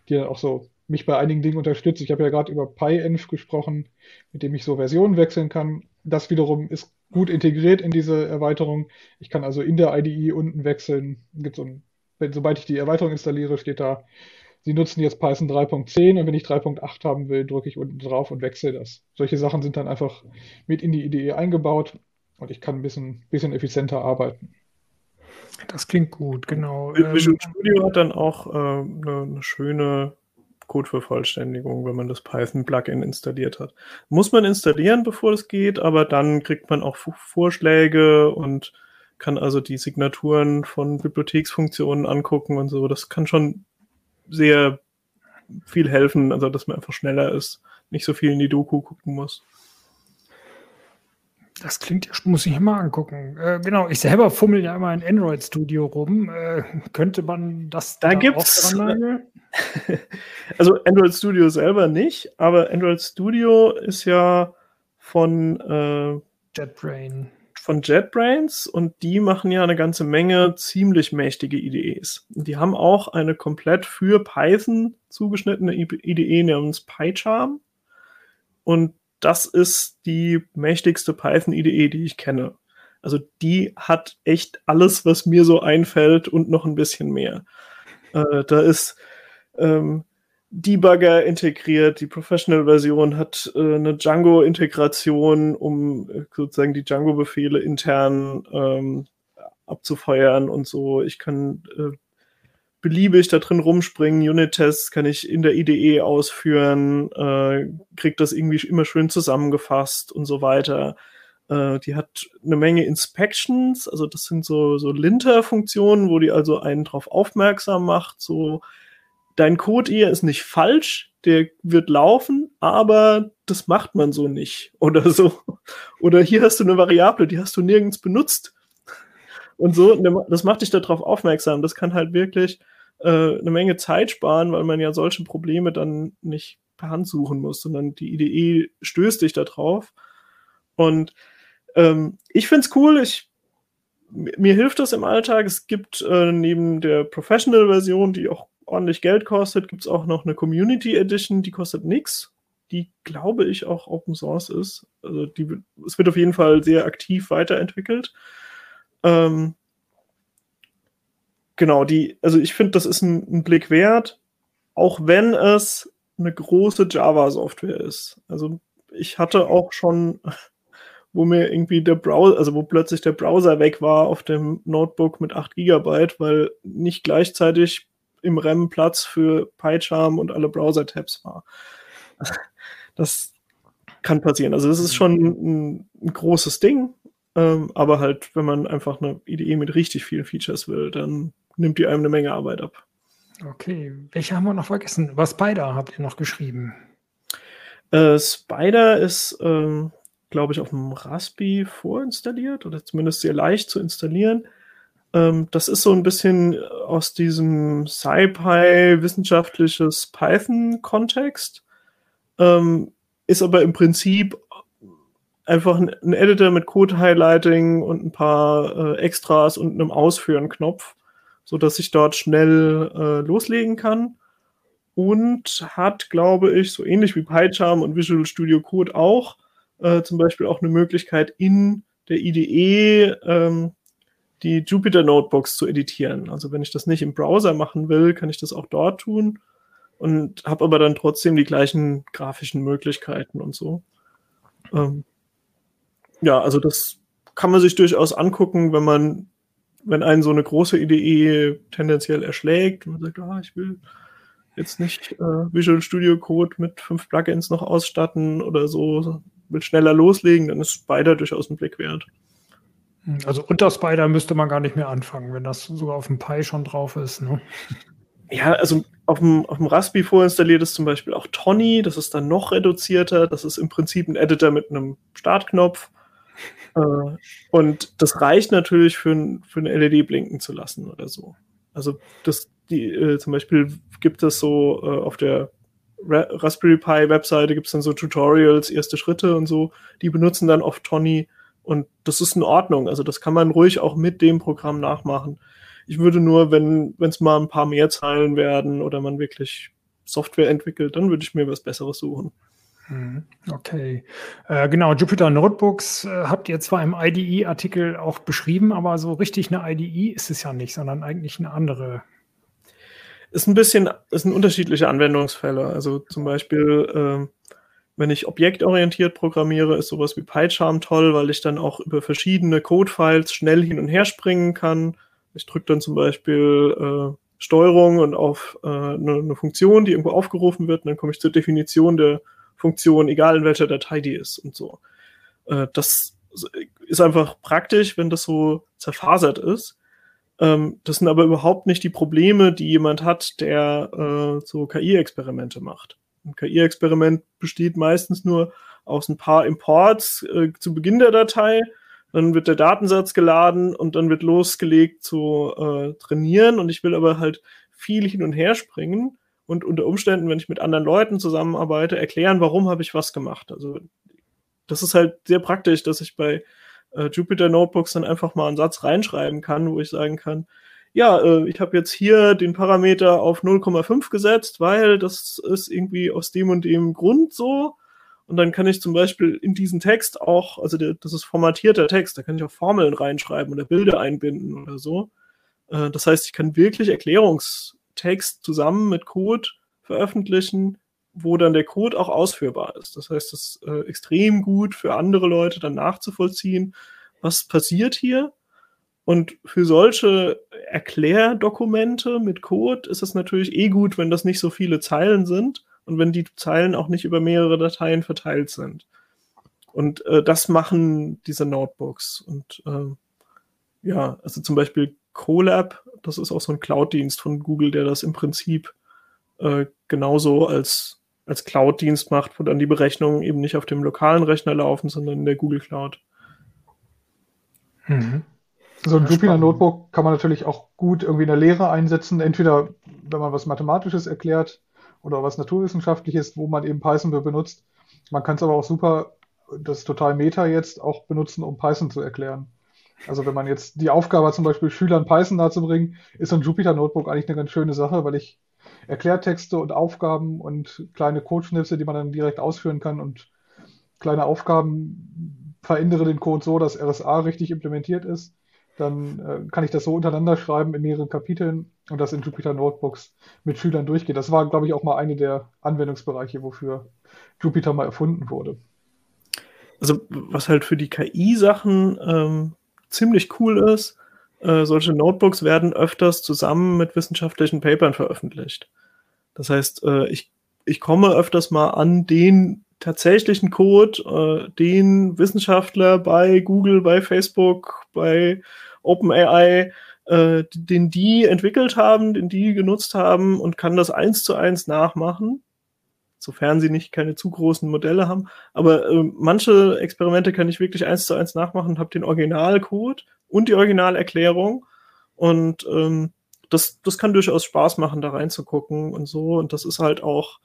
die dann auch so mich bei einigen Dingen unterstützt. Ich habe ja gerade über PyEnv gesprochen, mit dem ich so Versionen wechseln kann. Das wiederum ist gut integriert in diese Erweiterung. Ich kann also in der IDE unten wechseln. Gibt so ein, wenn, sobald ich die Erweiterung installiere, steht da Sie nutzen jetzt Python 3.10 und wenn ich 3.8 haben will, drücke ich unten drauf und wechsle das. Solche Sachen sind dann einfach mit in die IDE eingebaut und ich kann ein bisschen, bisschen effizienter arbeiten. Das klingt gut, genau. Visual ähm, Studio hat dann auch äh, eine, eine schöne Codevervollständigung, wenn man das Python-Plugin installiert hat. Muss man installieren, bevor es geht, aber dann kriegt man auch Vorschläge und kann also die Signaturen von Bibliotheksfunktionen angucken und so. Das kann schon sehr viel helfen, also dass man einfach schneller ist, nicht so viel in die Doku gucken muss. Das klingt ja, muss ich mal angucken. Äh, genau, ich selber fummel ja immer in Android Studio rum. Äh, könnte man das da, da gibt's Also Android Studio selber nicht, aber Android Studio ist ja von äh, JetBrain von JetBrains und die machen ja eine ganze Menge ziemlich mächtige IDEs. Die haben auch eine komplett für Python zugeschnittene IDE namens PyCharm und das ist die mächtigste Python-IDE, die ich kenne. Also die hat echt alles, was mir so einfällt und noch ein bisschen mehr. Äh, da ist ähm, Debugger integriert. Die Professional-Version hat äh, eine Django-Integration, um äh, sozusagen die Django-Befehle intern ähm, abzufeuern und so. Ich kann äh, beliebig da drin rumspringen. Unit-Tests kann ich in der IDE ausführen, äh, krieg das irgendwie immer schön zusammengefasst und so weiter. Äh, die hat eine Menge Inspections, also das sind so, so Linter-Funktionen, wo die also einen drauf aufmerksam macht, so dein Code hier ist nicht falsch, der wird laufen, aber das macht man so nicht oder so. Oder hier hast du eine Variable, die hast du nirgends benutzt. Und so, das macht dich darauf aufmerksam. Das kann halt wirklich äh, eine Menge Zeit sparen, weil man ja solche Probleme dann nicht per Hand suchen muss, sondern die IDE stößt dich da drauf. Und ähm, ich finde es cool, ich, mir hilft das im Alltag. Es gibt äh, neben der Professional-Version, die auch ordentlich Geld kostet, gibt es auch noch eine Community Edition, die kostet nichts. Die, glaube ich, auch Open Source ist. Also die, es wird auf jeden Fall sehr aktiv weiterentwickelt. Ähm, genau, die, also ich finde, das ist ein, ein Blick wert, auch wenn es eine große Java-Software ist. Also ich hatte auch schon, wo mir irgendwie der Browser, also wo plötzlich der Browser weg war auf dem Notebook mit 8 GB, weil nicht gleichzeitig im RAM Platz für PyCharm und alle Browser-Tabs war. Das kann passieren. Also das ist schon ein, ein großes Ding. Ähm, aber halt, wenn man einfach eine IDE mit richtig vielen Features will, dann nimmt die einem eine Menge Arbeit ab. Okay, welche haben wir noch vergessen? Was Spider habt ihr noch geschrieben? Äh, Spider ist, ähm, glaube ich, auf dem Raspi vorinstalliert oder zumindest sehr leicht zu installieren. Ähm, das ist so ein bisschen aus diesem SciPy wissenschaftliches Python-Kontext. Ähm, ist aber im Prinzip einfach ein, Editor mit Code-Highlighting und ein paar äh, Extras und einem Ausführen-Knopf, sodass ich dort schnell äh, loslegen kann. Und hat, glaube ich, so ähnlich wie PyCharm und Visual Studio Code auch, äh, zum Beispiel auch eine Möglichkeit in der IDE ähm, die Jupyter Notebooks zu editieren. Also wenn ich das nicht im Browser machen will, kann ich das auch dort tun und habe aber dann trotzdem die gleichen grafischen Möglichkeiten und so. Ähm, ja, also das kann man sich durchaus angucken, wenn man, wenn einen so eine große IDE tendenziell erschlägt und man sagt, ah, ich will jetzt nicht äh, Visual Studio Code mit fünf Plugins noch ausstatten oder so, will schneller loslegen, dann ist Spider durchaus ein Blick wert. Also unter Spider müsste man gar nicht mehr anfangen, wenn das sogar auf dem Pi schon drauf ist. Ne? Ja, also auf dem, auf dem Raspi vorinstalliert ist zum Beispiel auch Tony, das ist dann noch reduzierter. Das ist im Prinzip ein Editor mit einem Startknopf. Äh, und das reicht natürlich für, für eine LED blinken zu lassen oder so. Also das, die, äh, zum Beispiel gibt es so äh, auf der Ra Raspberry Pi Webseite gibt es dann so Tutorials, erste Schritte und so. Die benutzen dann oft Tony und das ist in Ordnung. Also das kann man ruhig auch mit dem Programm nachmachen. Ich würde nur, wenn es mal ein paar mehr Zeilen werden oder man wirklich Software entwickelt, dann würde ich mir was Besseres suchen. Hm, okay, äh, genau. Jupyter Notebooks äh, habt ihr zwar im IDE-Artikel auch beschrieben, aber so richtig eine IDE ist es ja nicht, sondern eigentlich eine andere. Ist ein bisschen, ist ein unterschiedliche Anwendungsfälle. Also zum Beispiel, äh, wenn ich objektorientiert programmiere, ist sowas wie PyCharm toll, weil ich dann auch über verschiedene Codefiles schnell hin und her springen kann. Ich drücke dann zum Beispiel äh, Steuerung und auf äh, eine, eine, Funktion, die irgendwo aufgerufen wird, und dann komme ich zur Definition der Funktion, egal in welcher Datei die ist und so. Äh, das ist einfach praktisch, wenn das so zerfasert ist. Ähm, das sind aber überhaupt nicht die Probleme, die jemand hat, der äh, so KI-Experimente macht. Ein KI-Experiment besteht meistens nur aus ein paar Imports äh, zu Beginn der Datei. Dann wird der Datensatz geladen und dann wird losgelegt zu äh, trainieren. Und ich will aber halt viel hin und her springen und unter Umständen, wenn ich mit anderen Leuten zusammenarbeite, erklären, warum habe ich was gemacht. Also das ist halt sehr praktisch, dass ich bei äh, Jupyter Notebooks dann einfach mal einen Satz reinschreiben kann, wo ich sagen kann, ja, äh, ich habe jetzt hier den Parameter auf 0,5 gesetzt, weil das ist irgendwie aus dem und dem Grund so. Und dann kann ich zum Beispiel in diesen Text auch, also der, das ist formatierter Text, da kann ich auch Formeln reinschreiben oder Bilder einbinden oder so. Äh, das heißt, ich kann wirklich Erklärungstext zusammen mit Code veröffentlichen, wo dann der Code auch ausführbar ist. Das heißt, es ist äh, extrem gut für andere Leute dann nachzuvollziehen, was passiert hier und für solche Erklärdokumente mit Code ist es natürlich eh gut, wenn das nicht so viele Zeilen sind und wenn die Zeilen auch nicht über mehrere Dateien verteilt sind. Und äh, das machen diese Notebooks. Und äh, ja, also zum Beispiel Colab, das ist auch so ein Cloud-Dienst von Google, der das im Prinzip äh, genauso als, als Cloud-Dienst macht, wo dann die Berechnungen eben nicht auf dem lokalen Rechner laufen, sondern in der Google Cloud. Mhm. So ein Jupyter Notebook kann man natürlich auch gut irgendwie in der Lehre einsetzen. Entweder, wenn man was Mathematisches erklärt oder was Naturwissenschaftliches, wo man eben Python benutzt. Man kann es aber auch super, das ist total Meta jetzt, auch benutzen, um Python zu erklären. Also wenn man jetzt die Aufgabe hat, zum Beispiel Schülern Python nahezubringen, ist so ein Jupyter Notebook eigentlich eine ganz schöne Sache, weil ich Erklärtexte und Aufgaben und kleine Codeschnipsel, die man dann direkt ausführen kann und kleine Aufgaben verändere den Code so, dass RSA richtig implementiert ist dann äh, kann ich das so untereinander schreiben in mehreren Kapiteln und das in Jupyter Notebooks mit Schülern durchgeht. Das war, glaube ich, auch mal eine der Anwendungsbereiche, wofür Jupyter mal erfunden wurde. Also was halt für die KI-Sachen ähm, ziemlich cool ist, äh, solche Notebooks werden öfters zusammen mit wissenschaftlichen Papern veröffentlicht. Das heißt, äh, ich, ich komme öfters mal an den tatsächlichen Code, äh, den Wissenschaftler bei Google, bei Facebook, bei OpenAI, äh, den die entwickelt haben, den die genutzt haben und kann das eins zu eins nachmachen, sofern sie nicht keine zu großen Modelle haben. Aber äh, manche Experimente kann ich wirklich eins zu eins nachmachen habe den Originalcode und die Originalerklärung und ähm, das, das kann durchaus Spaß machen, da reinzugucken und so. Und das ist halt auch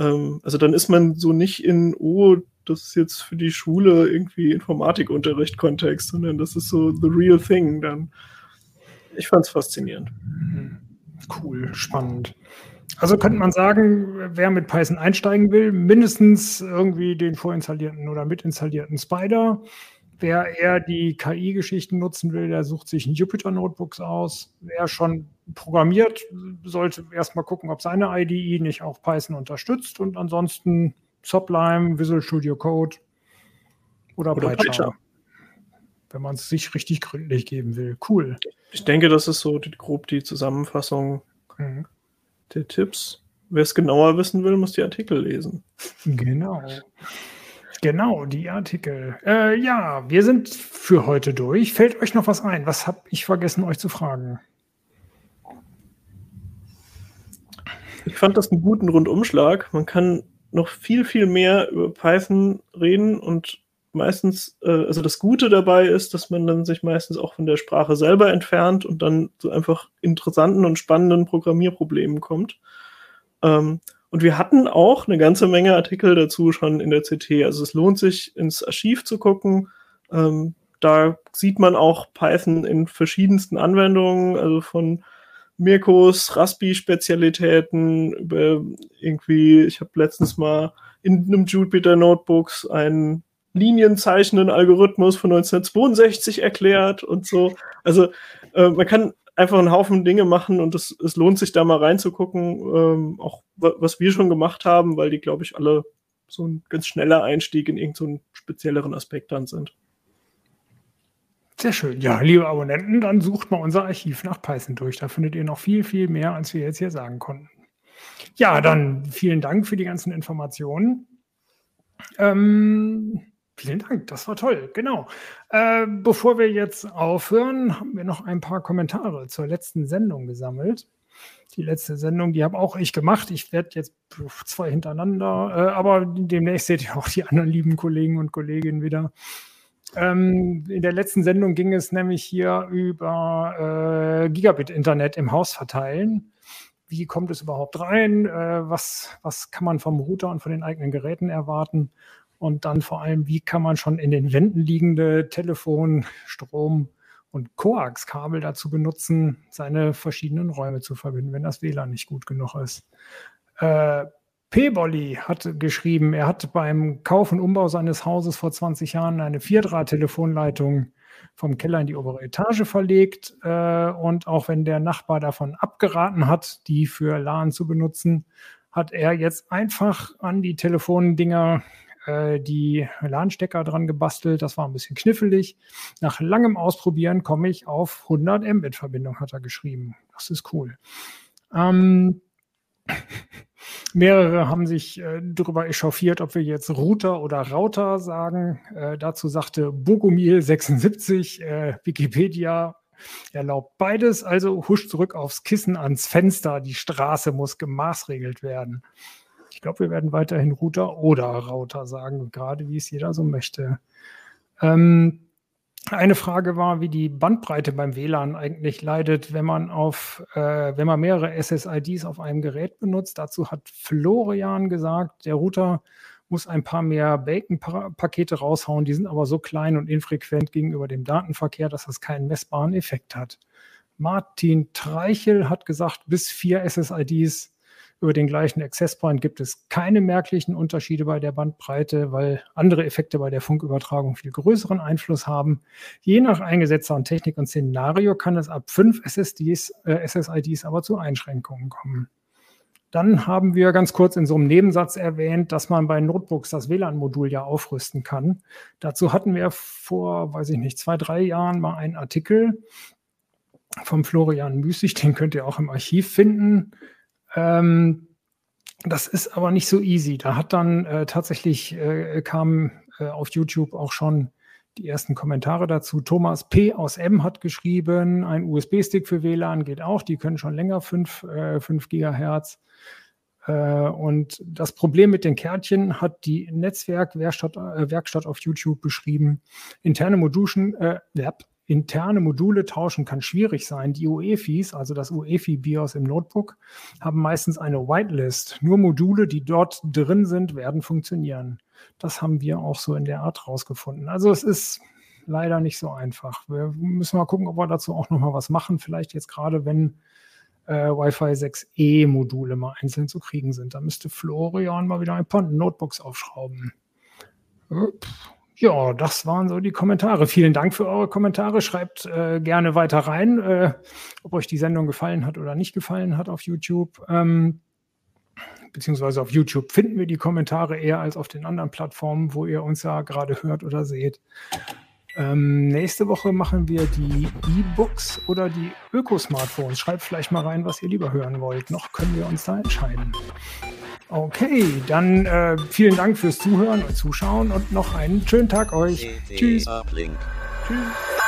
ähm, also dann ist man so nicht in, oh, das ist jetzt für die Schule irgendwie Informatikunterricht-Kontext, sondern das ist so the real thing dann. Ich fand es faszinierend. Cool, spannend. Also könnte man sagen, wer mit Python einsteigen will, mindestens irgendwie den vorinstallierten oder mitinstallierten Spider Wer eher die KI-Geschichten nutzen will, der sucht sich ein Jupyter-Notebooks aus. Wer schon programmiert, sollte erstmal gucken, ob seine IDE nicht auch Python unterstützt und ansonsten Sublime, Visual Studio Code oder, oder PyCharm. Wenn man es sich richtig gründlich geben will. Cool. Ich denke, das ist so die, grob die Zusammenfassung mhm. Der Tipps. Wer es genauer wissen will, muss die Artikel lesen. Genau. Genau, die Artikel. Äh, ja, wir sind für heute durch. Fällt euch noch was ein? Was habe ich vergessen, euch zu fragen? Ich fand das einen guten Rundumschlag. Man kann noch viel, viel mehr über Python reden und meistens, äh, also das Gute dabei ist, dass man dann sich meistens auch von der Sprache selber entfernt und dann zu einfach interessanten und spannenden Programmierproblemen kommt. Ähm, und wir hatten auch eine ganze Menge Artikel dazu schon in der CT. Also es lohnt sich, ins Archiv zu gucken. Ähm, da sieht man auch Python in verschiedensten Anwendungen, also von Mirkos, Raspi-Spezialitäten über irgendwie, ich habe letztens mal in einem Jupyter Notebooks einen linienzeichnenden Algorithmus von 1962 erklärt und so. Also äh, man kann einfach einen Haufen Dinge machen und es, es lohnt sich da mal reinzugucken, ähm, auch was wir schon gemacht haben, weil die, glaube ich, alle so ein ganz schneller Einstieg in irgendeinen so spezielleren Aspekt dann sind. Sehr schön. Ja, liebe Abonnenten, dann sucht mal unser Archiv nach Python durch. Da findet ihr noch viel, viel mehr, als wir jetzt hier sagen konnten. Ja, dann vielen Dank für die ganzen Informationen. Ähm, Vielen Dank, das war toll, genau. Äh, bevor wir jetzt aufhören, haben wir noch ein paar Kommentare zur letzten Sendung gesammelt. Die letzte Sendung, die habe auch ich gemacht. Ich werde jetzt zwei hintereinander, äh, aber demnächst seht ihr auch die anderen lieben Kollegen und Kolleginnen wieder. Ähm, in der letzten Sendung ging es nämlich hier über äh, Gigabit-Internet im Haus verteilen. Wie kommt es überhaupt rein? Äh, was, was kann man vom Router und von den eigenen Geräten erwarten? Und dann vor allem, wie kann man schon in den Wänden liegende Telefon, Strom und Koaxkabel dazu benutzen, seine verschiedenen Räume zu verbinden, wenn das WLAN nicht gut genug ist. Äh, P-Bolly hat geschrieben, er hat beim Kauf und Umbau seines Hauses vor 20 Jahren eine Vierdraht-Telefonleitung vom Keller in die obere Etage verlegt. Äh, und auch wenn der Nachbar davon abgeraten hat, die für LAN zu benutzen, hat er jetzt einfach an die Telefondinger äh, die LAN-Stecker dran gebastelt. Das war ein bisschen knifflig. Nach langem Ausprobieren komme ich auf 100 Mbit-Verbindung, hat er geschrieben. Das ist cool. Ähm, Mehrere haben sich äh, darüber echauffiert, ob wir jetzt Router oder Router sagen. Äh, dazu sagte Bogomil76, äh, Wikipedia erlaubt beides, also husch zurück aufs Kissen ans Fenster. Die Straße muss gemaßregelt werden. Ich glaube, wir werden weiterhin Router oder Router sagen, gerade wie es jeder so möchte. Ähm, eine Frage war, wie die Bandbreite beim WLAN eigentlich leidet, wenn man auf, äh, wenn man mehrere SSIDs auf einem Gerät benutzt. Dazu hat Florian gesagt, der Router muss ein paar mehr Bacon-Pakete raushauen. Die sind aber so klein und infrequent gegenüber dem Datenverkehr, dass das keinen messbaren Effekt hat. Martin Treichel hat gesagt, bis vier SSIDs über den gleichen Access Point gibt es keine merklichen Unterschiede bei der Bandbreite, weil andere Effekte bei der Funkübertragung viel größeren Einfluss haben. Je nach eingesetzter Technik und Szenario kann es ab fünf SSDs, äh, SSIDs aber zu Einschränkungen kommen. Dann haben wir ganz kurz in so einem Nebensatz erwähnt, dass man bei Notebooks das WLAN-Modul ja aufrüsten kann. Dazu hatten wir vor, weiß ich nicht, zwei, drei Jahren mal einen Artikel vom Florian Müßig, den könnt ihr auch im Archiv finden. Ähm, das ist aber nicht so easy. Da hat dann äh, tatsächlich äh, kam äh, auf YouTube auch schon die ersten Kommentare dazu. Thomas P. aus M hat geschrieben, ein USB-Stick für WLAN geht auch, die können schon länger 5, äh, 5 Gigahertz. Äh, und das Problem mit den Kärtchen hat die Netzwerkwerkstatt äh, Werkstatt auf YouTube beschrieben. Interne Moduschen, äh, interne Module tauschen kann schwierig sein. Die UEFIs, also das UEFI-BIOS im Notebook, haben meistens eine Whitelist. Nur Module, die dort drin sind, werden funktionieren. Das haben wir auch so in der Art rausgefunden. Also es ist leider nicht so einfach. Wir müssen mal gucken, ob wir dazu auch noch mal was machen. Vielleicht jetzt gerade, wenn äh, Wi-Fi 6E Module mal einzeln zu kriegen sind. Da müsste Florian mal wieder ein paar Notebooks aufschrauben. Ja, das waren so die Kommentare. Vielen Dank für eure Kommentare. Schreibt äh, gerne weiter rein, äh, ob euch die Sendung gefallen hat oder nicht gefallen hat auf YouTube. Ähm, beziehungsweise auf YouTube finden wir die Kommentare eher als auf den anderen Plattformen, wo ihr uns ja gerade hört oder seht. Ähm, nächste Woche machen wir die E-Books oder die Öko-Smartphones. Schreibt vielleicht mal rein, was ihr lieber hören wollt. Noch können wir uns da entscheiden. Okay, dann äh, vielen Dank fürs Zuhören und Zuschauen und noch einen schönen Tag euch. Tschüss. Tschüss.